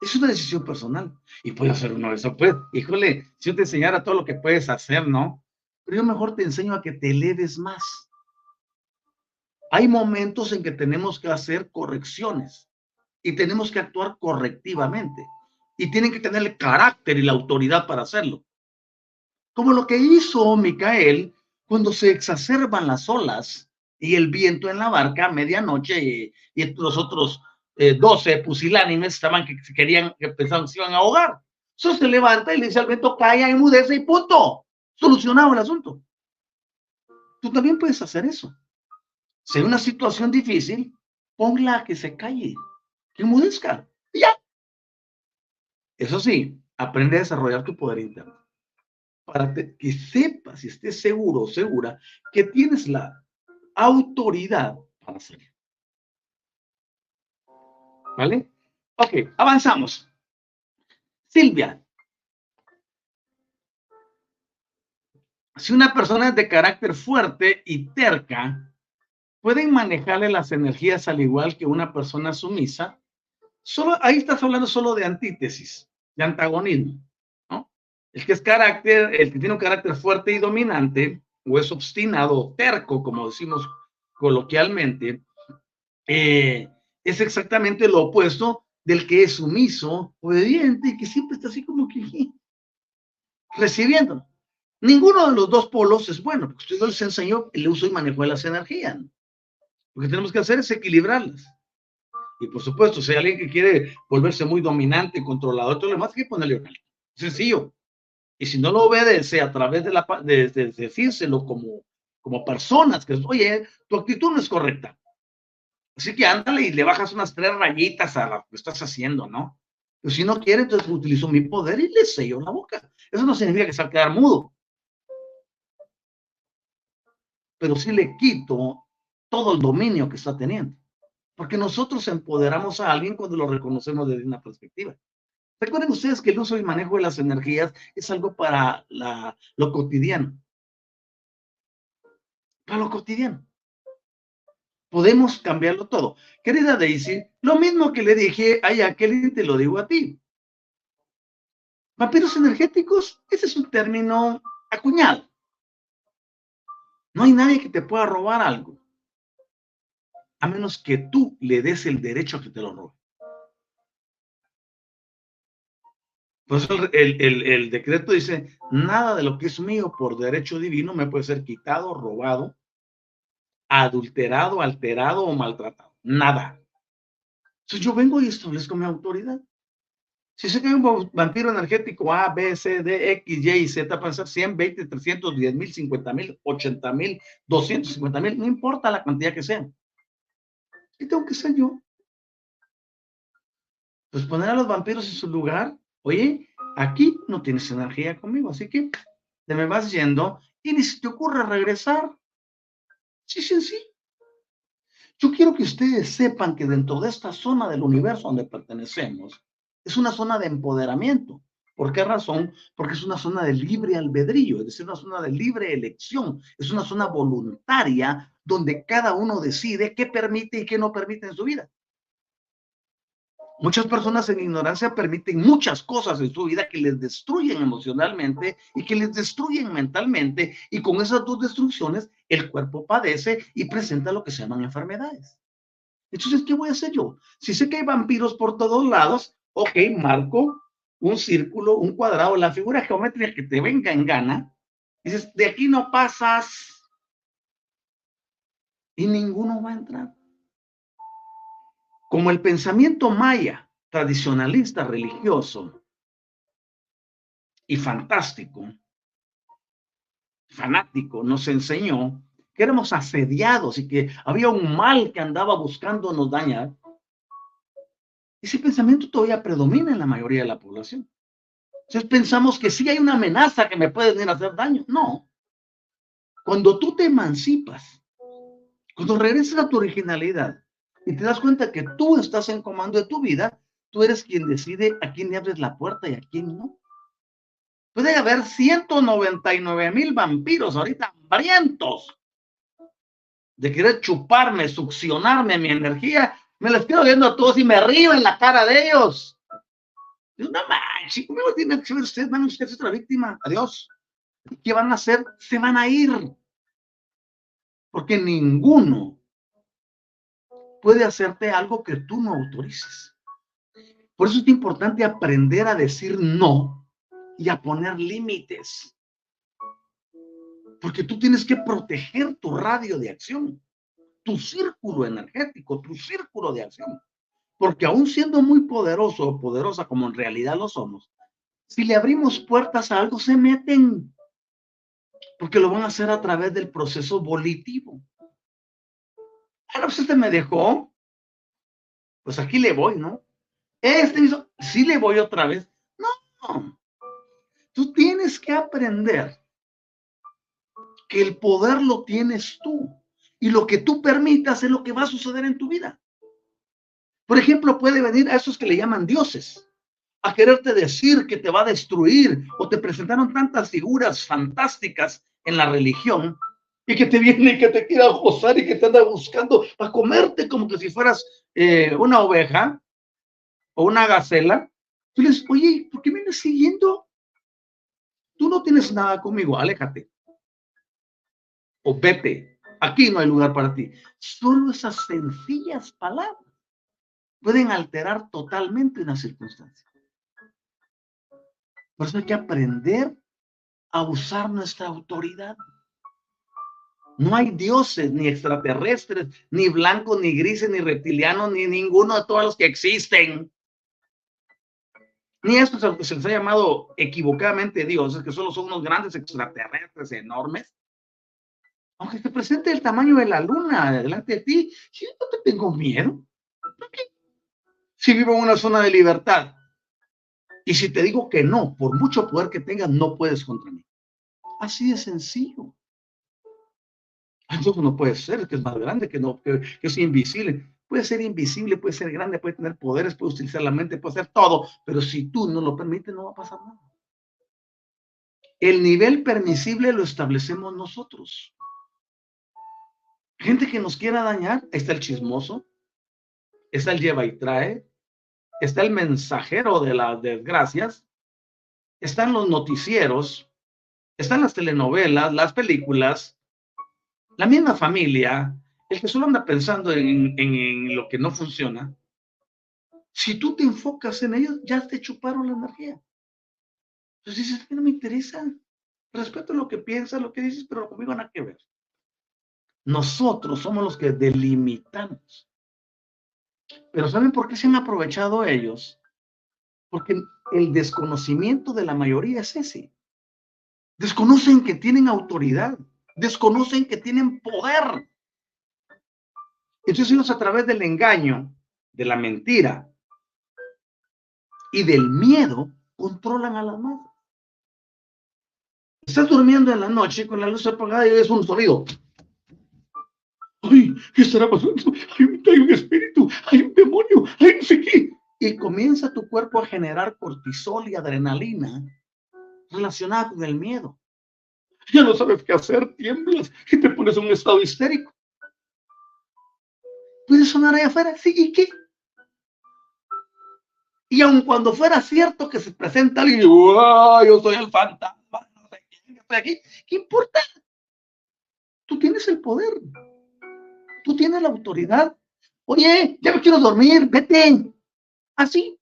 Es una decisión personal. Y puede hacer uno eso. Pues, híjole, si yo te enseñara todo lo que puedes hacer, ¿no? Pero yo mejor te enseño a que te eleves más. Hay momentos en que tenemos que hacer correcciones y tenemos que actuar correctivamente. Y tienen que tener el carácter y la autoridad para hacerlo. Como lo que hizo Micael cuando se exacerban las olas y el viento en la barca a medianoche y, los otros eh, 12 pusilánimes estaban que querían, que pensaban que se iban a ahogar. Eso se levanta y le dice al viento, calla, enmudece y punto. Solucionado el asunto. Tú también puedes hacer eso. Si hay una situación difícil, ponla a que se calle, que enmudezca. Y ya. Eso sí, aprende a desarrollar tu poder interno. Para que sepas y estés seguro o segura que tienes la autoridad para hacerlo. ¿Vale? Ok, avanzamos. Silvia. Si una persona es de carácter fuerte y terca, pueden manejarle las energías al igual que una persona sumisa. Solo, ahí estás hablando solo de antítesis, de antagonismo. El que es carácter, el que tiene un carácter fuerte y dominante, o es obstinado, terco, como decimos coloquialmente, eh, es exactamente lo opuesto del que es sumiso, obediente y que siempre está así como que [LAUGHS] recibiendo. Ninguno de los dos polos es bueno, porque usted les enseñó el uso y manejo de las energías. Lo que tenemos que hacer es equilibrarlas. Y por supuesto, si hay alguien que quiere volverse muy dominante, controlador, todo lo demás, hay que ponerle un alto. Sencillo. Y si no lo obedece a través de, la, de, decírselo como, como personas, que oye, tu actitud no es correcta. Así que ándale y le bajas unas tres rayitas a lo que estás haciendo, ¿no? Pero si no quiere, entonces utilizo mi poder y le sello la boca. Eso no significa que se quedar mudo. Pero sí le quito todo el dominio que está teniendo. Porque nosotros empoderamos a alguien cuando lo reconocemos desde una perspectiva. Recuerden ustedes que el uso y manejo de las energías es algo para lo cotidiano. Para lo cotidiano. Podemos cambiarlo todo. Querida Daisy, lo mismo que le dije a Jacqueline, te lo digo a ti. Vampiros energéticos, ese es un término acuñado. No hay nadie que te pueda robar algo, a menos que tú le des el derecho a que te lo robe. Pues el, el, decreto dice, nada de lo que es mío por derecho divino me puede ser quitado, robado, adulterado, alterado o maltratado. Nada. Entonces yo vengo y establezco mi autoridad. Si que hay un vampiro energético A, B, C, D, X, Y y Z, puede ser 100, 20, 300, 10 mil, 50 mil, 80 mil, 250 mil, no importa la cantidad que sea. ¿Qué tengo que ser yo? Pues poner a los vampiros en su lugar Oye, aquí no tienes energía conmigo, así que te me vas yendo y ni se te ocurre regresar. Sí, sí, sí. Yo quiero que ustedes sepan que dentro de esta zona del universo donde pertenecemos, es una zona de empoderamiento. ¿Por qué razón? Porque es una zona de libre albedrío, es decir, una zona de libre elección, es una zona voluntaria donde cada uno decide qué permite y qué no permite en su vida. Muchas personas en ignorancia permiten muchas cosas en su vida que les destruyen emocionalmente y que les destruyen mentalmente y con esas dos destrucciones el cuerpo padece y presenta lo que se llaman enfermedades. Entonces, ¿qué voy a hacer yo? Si sé que hay vampiros por todos lados, ok, marco un círculo, un cuadrado, la figura geométrica que te venga en gana Dices, de aquí no pasas y ninguno va a entrar. Como el pensamiento maya, tradicionalista, religioso y fantástico, fanático, nos enseñó que éramos asediados y que había un mal que andaba buscándonos dañar. Ese pensamiento todavía predomina en la mayoría de la población. Entonces pensamos que sí hay una amenaza que me puede venir a hacer daño. No. Cuando tú te emancipas, cuando regresas a tu originalidad y te das cuenta que tú estás en comando de tu vida, tú eres quien decide a quién le abres la puerta y a quién no. Puede haber 199 mil vampiros ahorita hambrientos de querer chuparme, succionarme mi energía. Me los quedo viendo a todos y me río en la cara de ellos. No manches, ¿cómo tiene que ver usted? Van usted es otra víctima. Adiós. ¿Qué van a hacer? Se van a ir. Porque ninguno puede hacerte algo que tú no autorices. Por eso es importante aprender a decir no y a poner límites. Porque tú tienes que proteger tu radio de acción, tu círculo energético, tu círculo de acción. Porque aún siendo muy poderoso o poderosa como en realidad lo somos, si le abrimos puertas a algo, se meten. Porque lo van a hacer a través del proceso volitivo. Ah, pues este me dejó. Pues aquí le voy, ¿no? Este hizo, sí le voy otra vez. No. Tú tienes que aprender que el poder lo tienes tú. Y lo que tú permitas es lo que va a suceder en tu vida. Por ejemplo, puede venir a esos que le llaman dioses, a quererte decir que te va a destruir, o te presentaron tantas figuras fantásticas en la religión, y que te viene y que te quiera gozar y que te anda buscando para comerte como que si fueras eh, una oveja o una gacela. Tú le dices, oye, ¿por qué me vienes siguiendo? Tú no tienes nada conmigo, aléjate. O vete, aquí no hay lugar para ti. Solo esas sencillas palabras pueden alterar totalmente una circunstancia. Por eso hay que aprender a usar nuestra autoridad. No hay dioses, ni extraterrestres, ni blancos, ni grises, ni reptilianos, ni ninguno de todos los que existen. Ni estos a los que se les ha llamado equivocadamente dioses, que solo son unos grandes extraterrestres enormes. Aunque te presente el tamaño de la luna delante de ti, yo no te tengo miedo. Si vivo en una zona de libertad. Y si te digo que no, por mucho poder que tengas, no puedes contra mí. Así de sencillo. Entonces no puede ser, que es más grande, que no, que, es invisible. Puede ser invisible, puede ser grande, puede tener poderes, puede utilizar la mente, puede hacer todo, pero si tú no lo permites, no va a pasar nada. El nivel permisible lo establecemos nosotros. Gente que nos quiera dañar, ahí está el chismoso, está el lleva y trae, está el mensajero de las desgracias, están los noticieros, están las telenovelas, las películas, la misma familia, el que solo anda pensando en, lo que no funciona. Si tú te enfocas en ellos, ya te chuparon la energía. Entonces dices, no me interesa. Respeto lo que piensas, lo que dices, pero conmigo nada que ver. Nosotros somos los que delimitamos. Pero ¿saben por qué se han aprovechado ellos? Porque el desconocimiento de la mayoría es ese. Desconocen que tienen autoridad, desconocen que tienen poder. Entonces ellos a través del engaño, de la mentira y del miedo controlan a la madre. Estás durmiendo en la noche con la luz apagada y es un sonido. ¿Qué estará pasando? hay un espíritu, hay un demonio, hay qué. Y comienza tu cuerpo a generar cortisol y adrenalina relacionada con el miedo. Ya no sabes qué hacer, tiemblas y te pones en un estado histérico. Puede sonar allá afuera, sí, ¿y qué? Y aun cuando fuera cierto que se presenta alguien, yo soy el fantasma, no sé quién, estoy aquí, ¿qué importa? Tú tienes el poder. Tú tienes la autoridad Oye, ya me quiero dormir, vete. Así.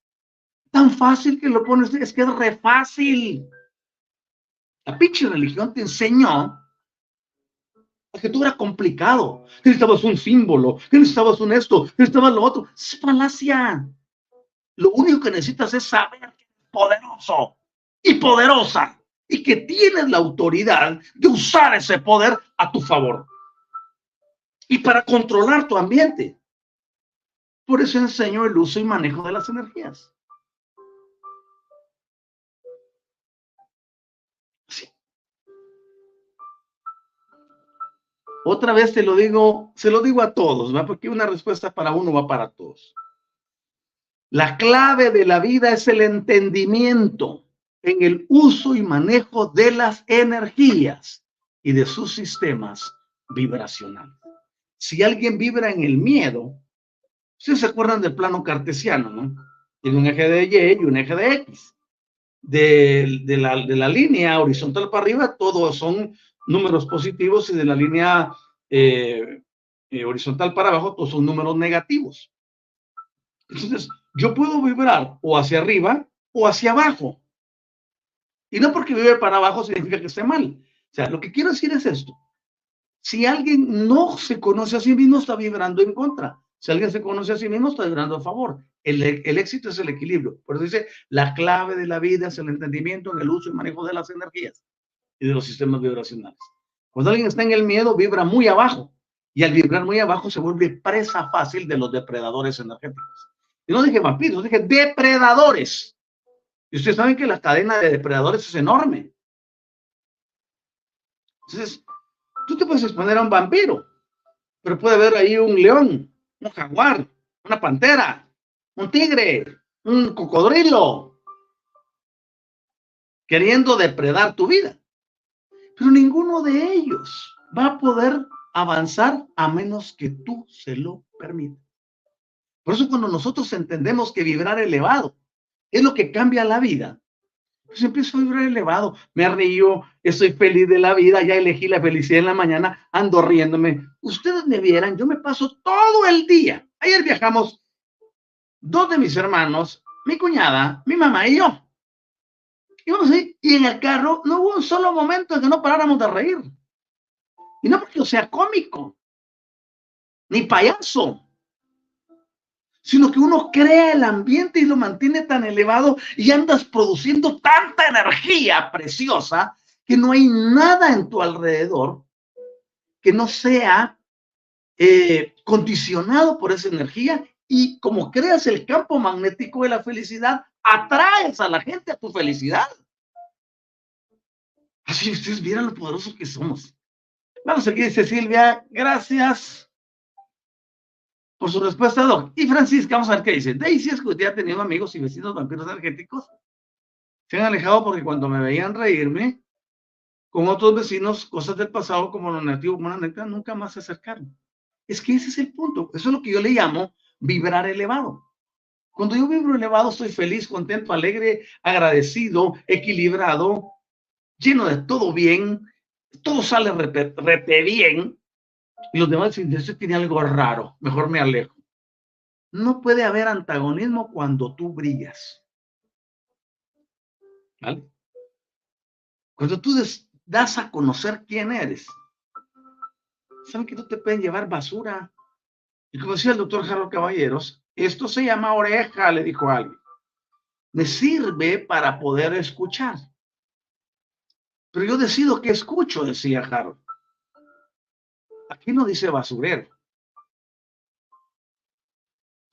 Tan fácil que lo pones, es que es re fácil. La pinche religión te enseñó a que tú eras complicado, que necesitabas un símbolo, que necesitabas un esto, que necesitabas lo otro. Es falacia. Lo único que necesitas es saber que eres poderoso y poderosa y que tienes la autoridad de usar ese poder a tu favor y para controlar tu ambiente. Por eso enseño el uso y manejo de las energías. Otra vez te lo digo, se lo digo a todos, ¿va? porque una respuesta para uno va para todos. La clave de la vida es el entendimiento en el uso y manejo de las energías y de sus sistemas vibracionales. Si alguien vibra en el miedo, ustedes se acuerdan del plano cartesiano, ¿no? Tiene un eje de Y y un eje de X. De, la línea horizontal para arriba, todos son números positivos y de la línea eh, eh, horizontal para abajo, todos son números negativos. Entonces, yo puedo vibrar o hacia arriba o hacia abajo. Y no porque vive para abajo significa que esté mal. O sea, lo que quiero decir es esto. Si alguien no se conoce a sí mismo, está vibrando en contra. Si alguien se conoce a sí mismo, está vibrando a favor. El, el, éxito es el equilibrio. Por eso dice, la clave de la vida es el entendimiento en el uso y manejo de las energías y de los sistemas vibracionales. Cuando alguien está en el miedo, vibra muy abajo. Y al vibrar muy abajo se vuelve presa fácil de los depredadores energéticos. Y no dije vampiros, dije depredadores. Y ustedes saben que la cadena de depredadores es enorme. Entonces, tú te puedes exponer a un vampiro, pero puede haber ahí un león, un jaguar, una pantera, un tigre, un cocodrilo, queriendo depredar tu vida. Pero ninguno de ellos va a poder avanzar a menos que tú se lo permitas. Por eso cuando nosotros entendemos que vibrar elevado es lo que cambia la vida, pues empiezo a vibrar elevado, me río, estoy feliz de la vida, ya elegí la felicidad en la mañana, ando riéndome. Ustedes me vieran, yo me paso todo el día. Ayer viajamos dos de mis hermanos, mi cuñada, mi mamá y yo. Y en el carro no hubo un solo momento en que no paráramos de reír. Y no porque yo sea cómico, ni payaso, sino que uno crea el ambiente y lo mantiene tan elevado y andas produciendo tanta energía preciosa que no hay nada en tu alrededor que no sea eh, condicionado por esa energía y como creas el campo magnético de la felicidad, atraes a la gente a tu felicidad. Así ustedes vieran lo poderosos que somos. Vamos aquí, dice Silvia, gracias por su respuesta, Doc. Y Francisca, vamos a ver qué dice. Daisy es que usted ha tenido amigos y vecinos vampiros energéticos. Se han alejado porque cuando me veían reírme con otros vecinos, cosas del pasado como los nativos nunca más se acercaron. Es que ese es el punto. Eso es lo que yo le llamo vibrar elevado. Cuando yo vibro elevado, estoy feliz, contento, alegre, agradecido, equilibrado, lleno de todo bien, todo sale repete bien, y los demás dicen, eso tiene algo raro, mejor me alejo. No puede haber antagonismo cuando tú brillas. ¿Vale? Cuando tú das a conocer quién eres, saben que no te pueden llevar basura. Y como decía el doctor Jaro Caballeros, esto se llama oreja, le dijo alguien. Me sirve para poder escuchar. Pero yo decido que escucho, decía Harold. Aquí no dice basurero.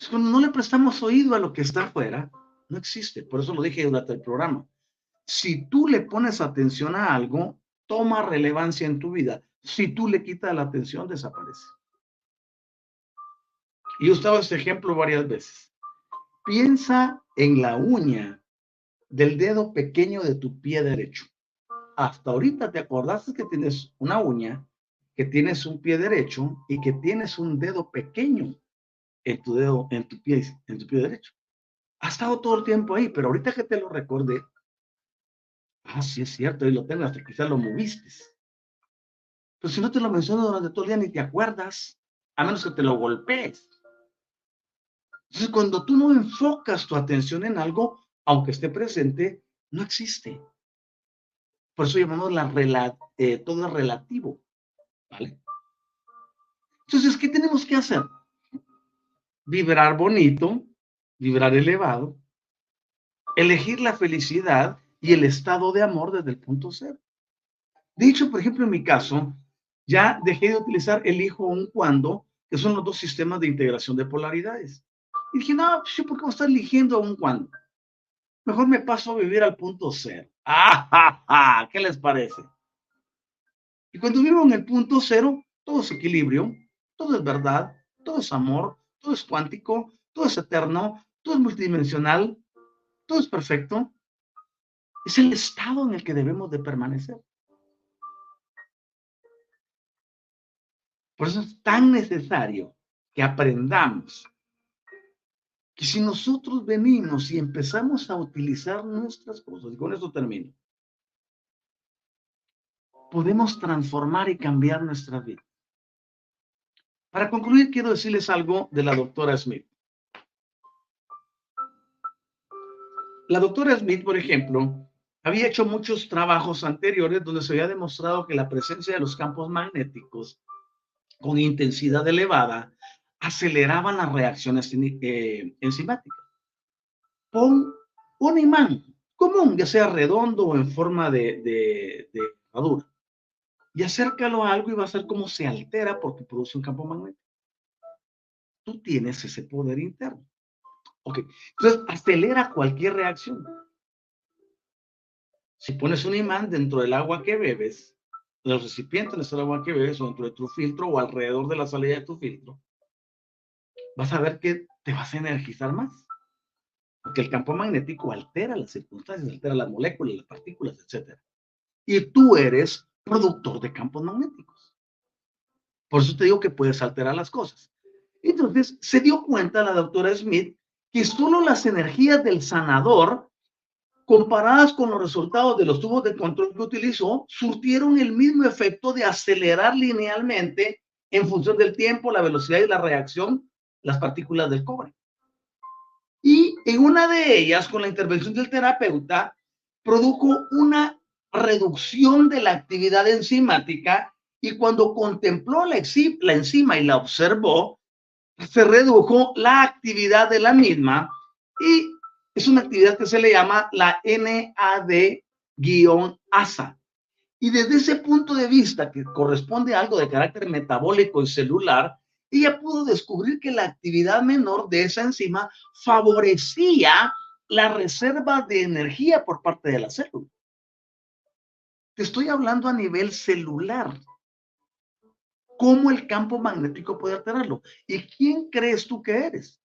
Cuando no le prestamos oído a lo que está afuera, no existe. Por eso lo dije durante el programa. Si tú le pones atención a algo, toma relevancia en tu vida. Si tú le quitas la atención, desaparece. Y he usado este ejemplo varias veces. Piensa en la uña del dedo pequeño de tu pie derecho. Hasta ahorita te acordaste que tienes una uña, que tienes un pie derecho y que tienes un dedo pequeño en tu dedo, en tu pie, en tu pie derecho. Ha estado todo el tiempo ahí, pero ahorita que te lo recordé, ah, sí es cierto, y lo tengo, hasta quizás lo moviste. Pero si no te lo menciono durante todo el día, ni te acuerdas, a menos que te lo golpees. Entonces, cuando tú no enfocas tu atención en algo, aunque esté presente, no existe. Por eso llamamos la eh, todo relativo. ¿Vale? Entonces, ¿qué tenemos que hacer? Vibrar bonito, vibrar elevado, elegir la felicidad y el estado de amor desde el punto cero. De hecho, por ejemplo, en mi caso, ya dejé de utilizar elijo un cuando, que son los dos sistemas de integración de polaridades. Y dije, no, pues, ¿por qué voy a estar eligiendo un cuando? Mejor me paso a vivir al punto cero. [LAUGHS] ¡Ah, ¿Qué les parece? Y cuando vivo en el punto cero, todo es equilibrio, todo es verdad, todo es amor, todo es cuántico, todo es eterno, todo es multidimensional, todo es perfecto. Es el estado en el que debemos de permanecer. Por eso es tan necesario que aprendamos que si nosotros venimos y empezamos a utilizar nuestras cosas, y con eso termino, podemos transformar y cambiar nuestra vida. Para concluir, quiero decirles algo de la doctora Smith. La doctora Smith, por ejemplo, había hecho muchos trabajos anteriores donde se había demostrado que la presencia de los campos magnéticos con intensidad elevada aceleraban las reacciones eh, enzimáticas. Pon un imán común, ya sea redondo o en forma de, de, de y acércalo a algo y va a ser como se altera porque produce un campo magnético. Tú tienes ese poder interno. Ok, entonces acelera cualquier reacción. Si pones un imán dentro del agua que bebes, los recipientes del agua que bebes o dentro de tu filtro o alrededor de la salida de tu filtro, vas a ver que te vas a energizar más. Porque el campo magnético altera las circunstancias, altera las moléculas, las partículas, etc. Y tú eres productor de campos magnéticos. Por eso te digo que puedes alterar las cosas. Entonces, se dio cuenta la doctora Smith que solo las energías del sanador, comparadas con los resultados de los tubos de control que utilizó, surtieron el mismo efecto de acelerar linealmente en función del tiempo, la velocidad y la reacción las partículas del cobre. Y en una de ellas, con la intervención del terapeuta, produjo una reducción de la actividad enzimática y cuando contempló la, la enzima y la observó, se redujo la actividad de la misma y es una actividad que se le llama la NAD-ASA. Y desde ese punto de vista, que corresponde a algo de carácter metabólico y celular, ella pudo descubrir que la actividad menor de esa enzima favorecía la reserva de energía por parte de la célula. Estoy hablando a nivel celular. ¿Cómo el campo magnético puede alterarlo? ¿Y quién crees tú que eres?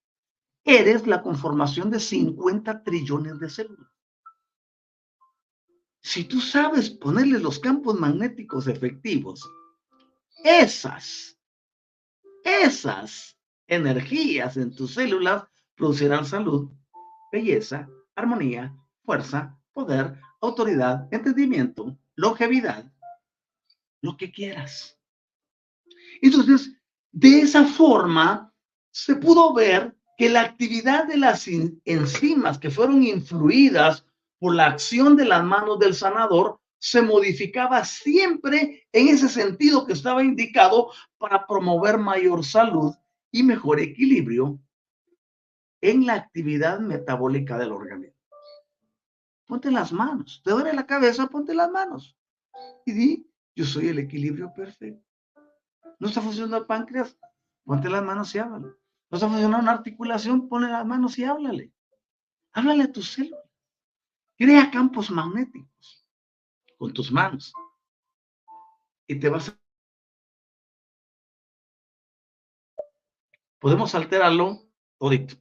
Eres la conformación de 50 trillones de células. Si tú sabes ponerle los campos magnéticos efectivos, esas esas energías en tus células producirán salud, belleza, armonía, fuerza, poder, autoridad, entendimiento, longevidad, lo que quieras. Entonces, de esa forma, se pudo ver que la actividad de las enzimas que fueron influidas por la acción de las manos del sanador se modificaba siempre en ese sentido que estaba indicado para promover mayor salud y mejor equilibrio en la actividad metabólica del organismo. Ponte las manos. Te duele la cabeza, ponte las manos. Y di, yo soy el equilibrio perfecto. ¿No está funcionando el páncreas? Ponte las manos y háblale. ¿No está funcionando una articulación? Ponle las manos y háblale. Háblale a tu célula. Crea campos magnéticos con tus manos. Y te vas a... ¿Podemos alterarlo todito?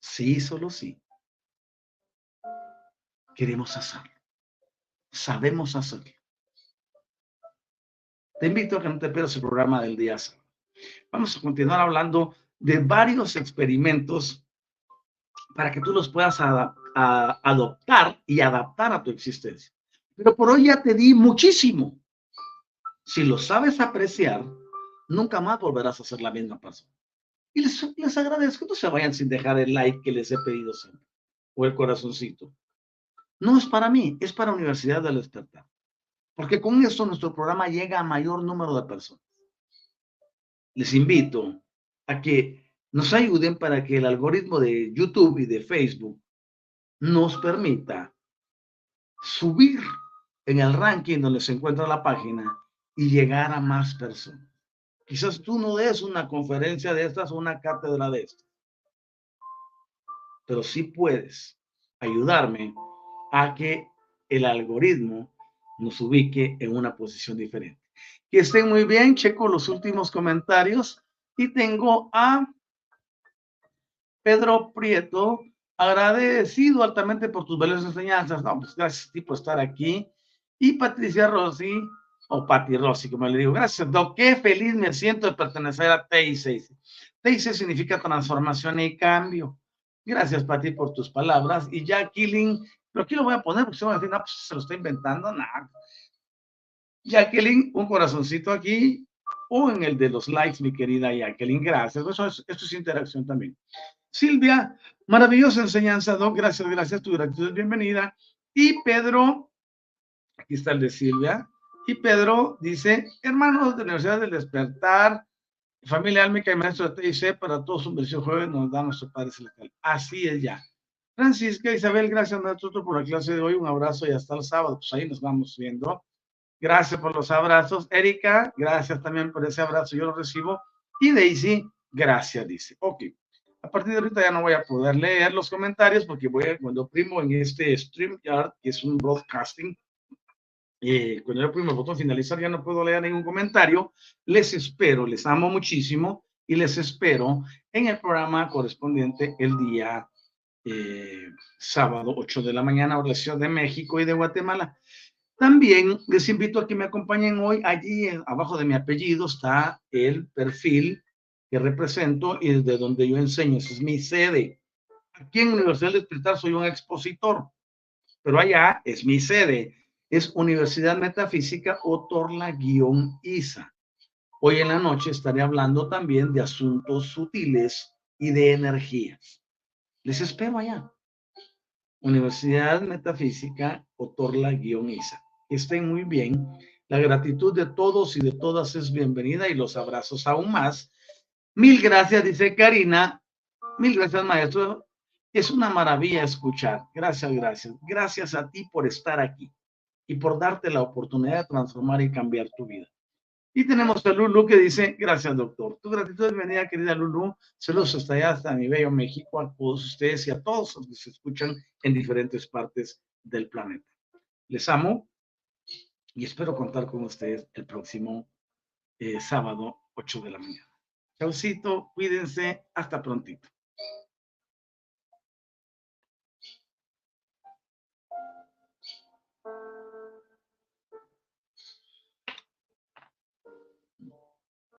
Sí, solo sí. Queremos hacerlo. Sabemos hacerlo. Te invito a que no te pierdas el programa del día. Vamos a continuar hablando de varios experimentos para que tú los puedas adoptar y adaptar a tu existencia. Pero por hoy ya te di muchísimo. Si lo sabes apreciar, nunca más volverás a ser la misma persona. Y les, les agradezco, no se vayan sin dejar el like que les he pedido siempre, o el corazoncito. No es para mí, es para Universidad del Despertar. porque con eso nuestro programa llega a mayor número de personas. Les invito a que nos ayuden para que el algoritmo de YouTube y de Facebook nos permita subir en el ranking donde se encuentra la página y llegar a más personas. Quizás tú no des una conferencia de estas o una cátedra de estas, pero sí puedes ayudarme a que el algoritmo nos ubique en una posición diferente. Que estén muy bien, checo los últimos comentarios y tengo a Pedro Prieto, agradecido altamente por tus valiosas enseñanzas. No, pues gracias ti por estar aquí. Y Patricia Rossi, o Pati Rossi, como le digo, gracias, Doc. Qué feliz me siento de pertenecer a TIC. TIC significa transformación y cambio. Gracias, Pati, por tus palabras. Y Killing, pero aquí lo voy a poner porque se van a decir, no, pues se lo está inventando, nada. Jacqueline, un corazoncito aquí, o en el de los likes, mi querida Jacqueline, gracias. Eso es, esto es interacción también. Silvia, maravillosa enseñanza, Doc, gracias, gracias, tu gratitud es bienvenida. Y Pedro, aquí está el de Silvia, y Pedro dice, hermanos de Universidad del Despertar, familia álmica y maestro de TIC, para todos un versión joven nos da nuestro Padre Celestial. Así es ya. Francisca, Isabel, gracias maestro por la clase de hoy, un abrazo y hasta el sábado, pues ahí nos vamos viendo. Gracias por los abrazos. Erika, gracias también por ese abrazo, yo lo recibo. Y Daisy, gracias, dice. Ok. A partir de ahorita ya no voy a poder leer los comentarios porque voy a, cuando primo en este StreamYard, que es un broadcasting, eh, cuando yo primo el botón finalizar ya no puedo leer ningún comentario. Les espero, les amo muchísimo y les espero en el programa correspondiente el día eh, sábado 8 de la mañana, hora de México y de Guatemala. También les invito a que me acompañen hoy. Allí abajo de mi apellido está el perfil que represento y desde donde yo enseño. Esa es mi sede. Aquí en Universidad del soy un expositor, pero allá es mi sede. Es Universidad Metafísica Otorla-ISA. Hoy en la noche estaré hablando también de asuntos sutiles y de energías. Les espero allá. Universidad Metafísica Otorla-ISA estén muy bien. La gratitud de todos y de todas es bienvenida y los abrazos aún más. Mil gracias, dice Karina. Mil gracias, maestro. Es una maravilla escuchar. Gracias, gracias. Gracias a ti por estar aquí y por darte la oportunidad de transformar y cambiar tu vida. Y tenemos a Lulu que dice, gracias doctor. Tu gratitud es bienvenida, querida Lulu. Saludos hasta allá, hasta mi bello México, a todos ustedes y a todos los que se escuchan en diferentes partes del planeta. Les amo y espero contar con ustedes el próximo eh, sábado, 8 de la mañana. Chaucito, cuídense, hasta prontito.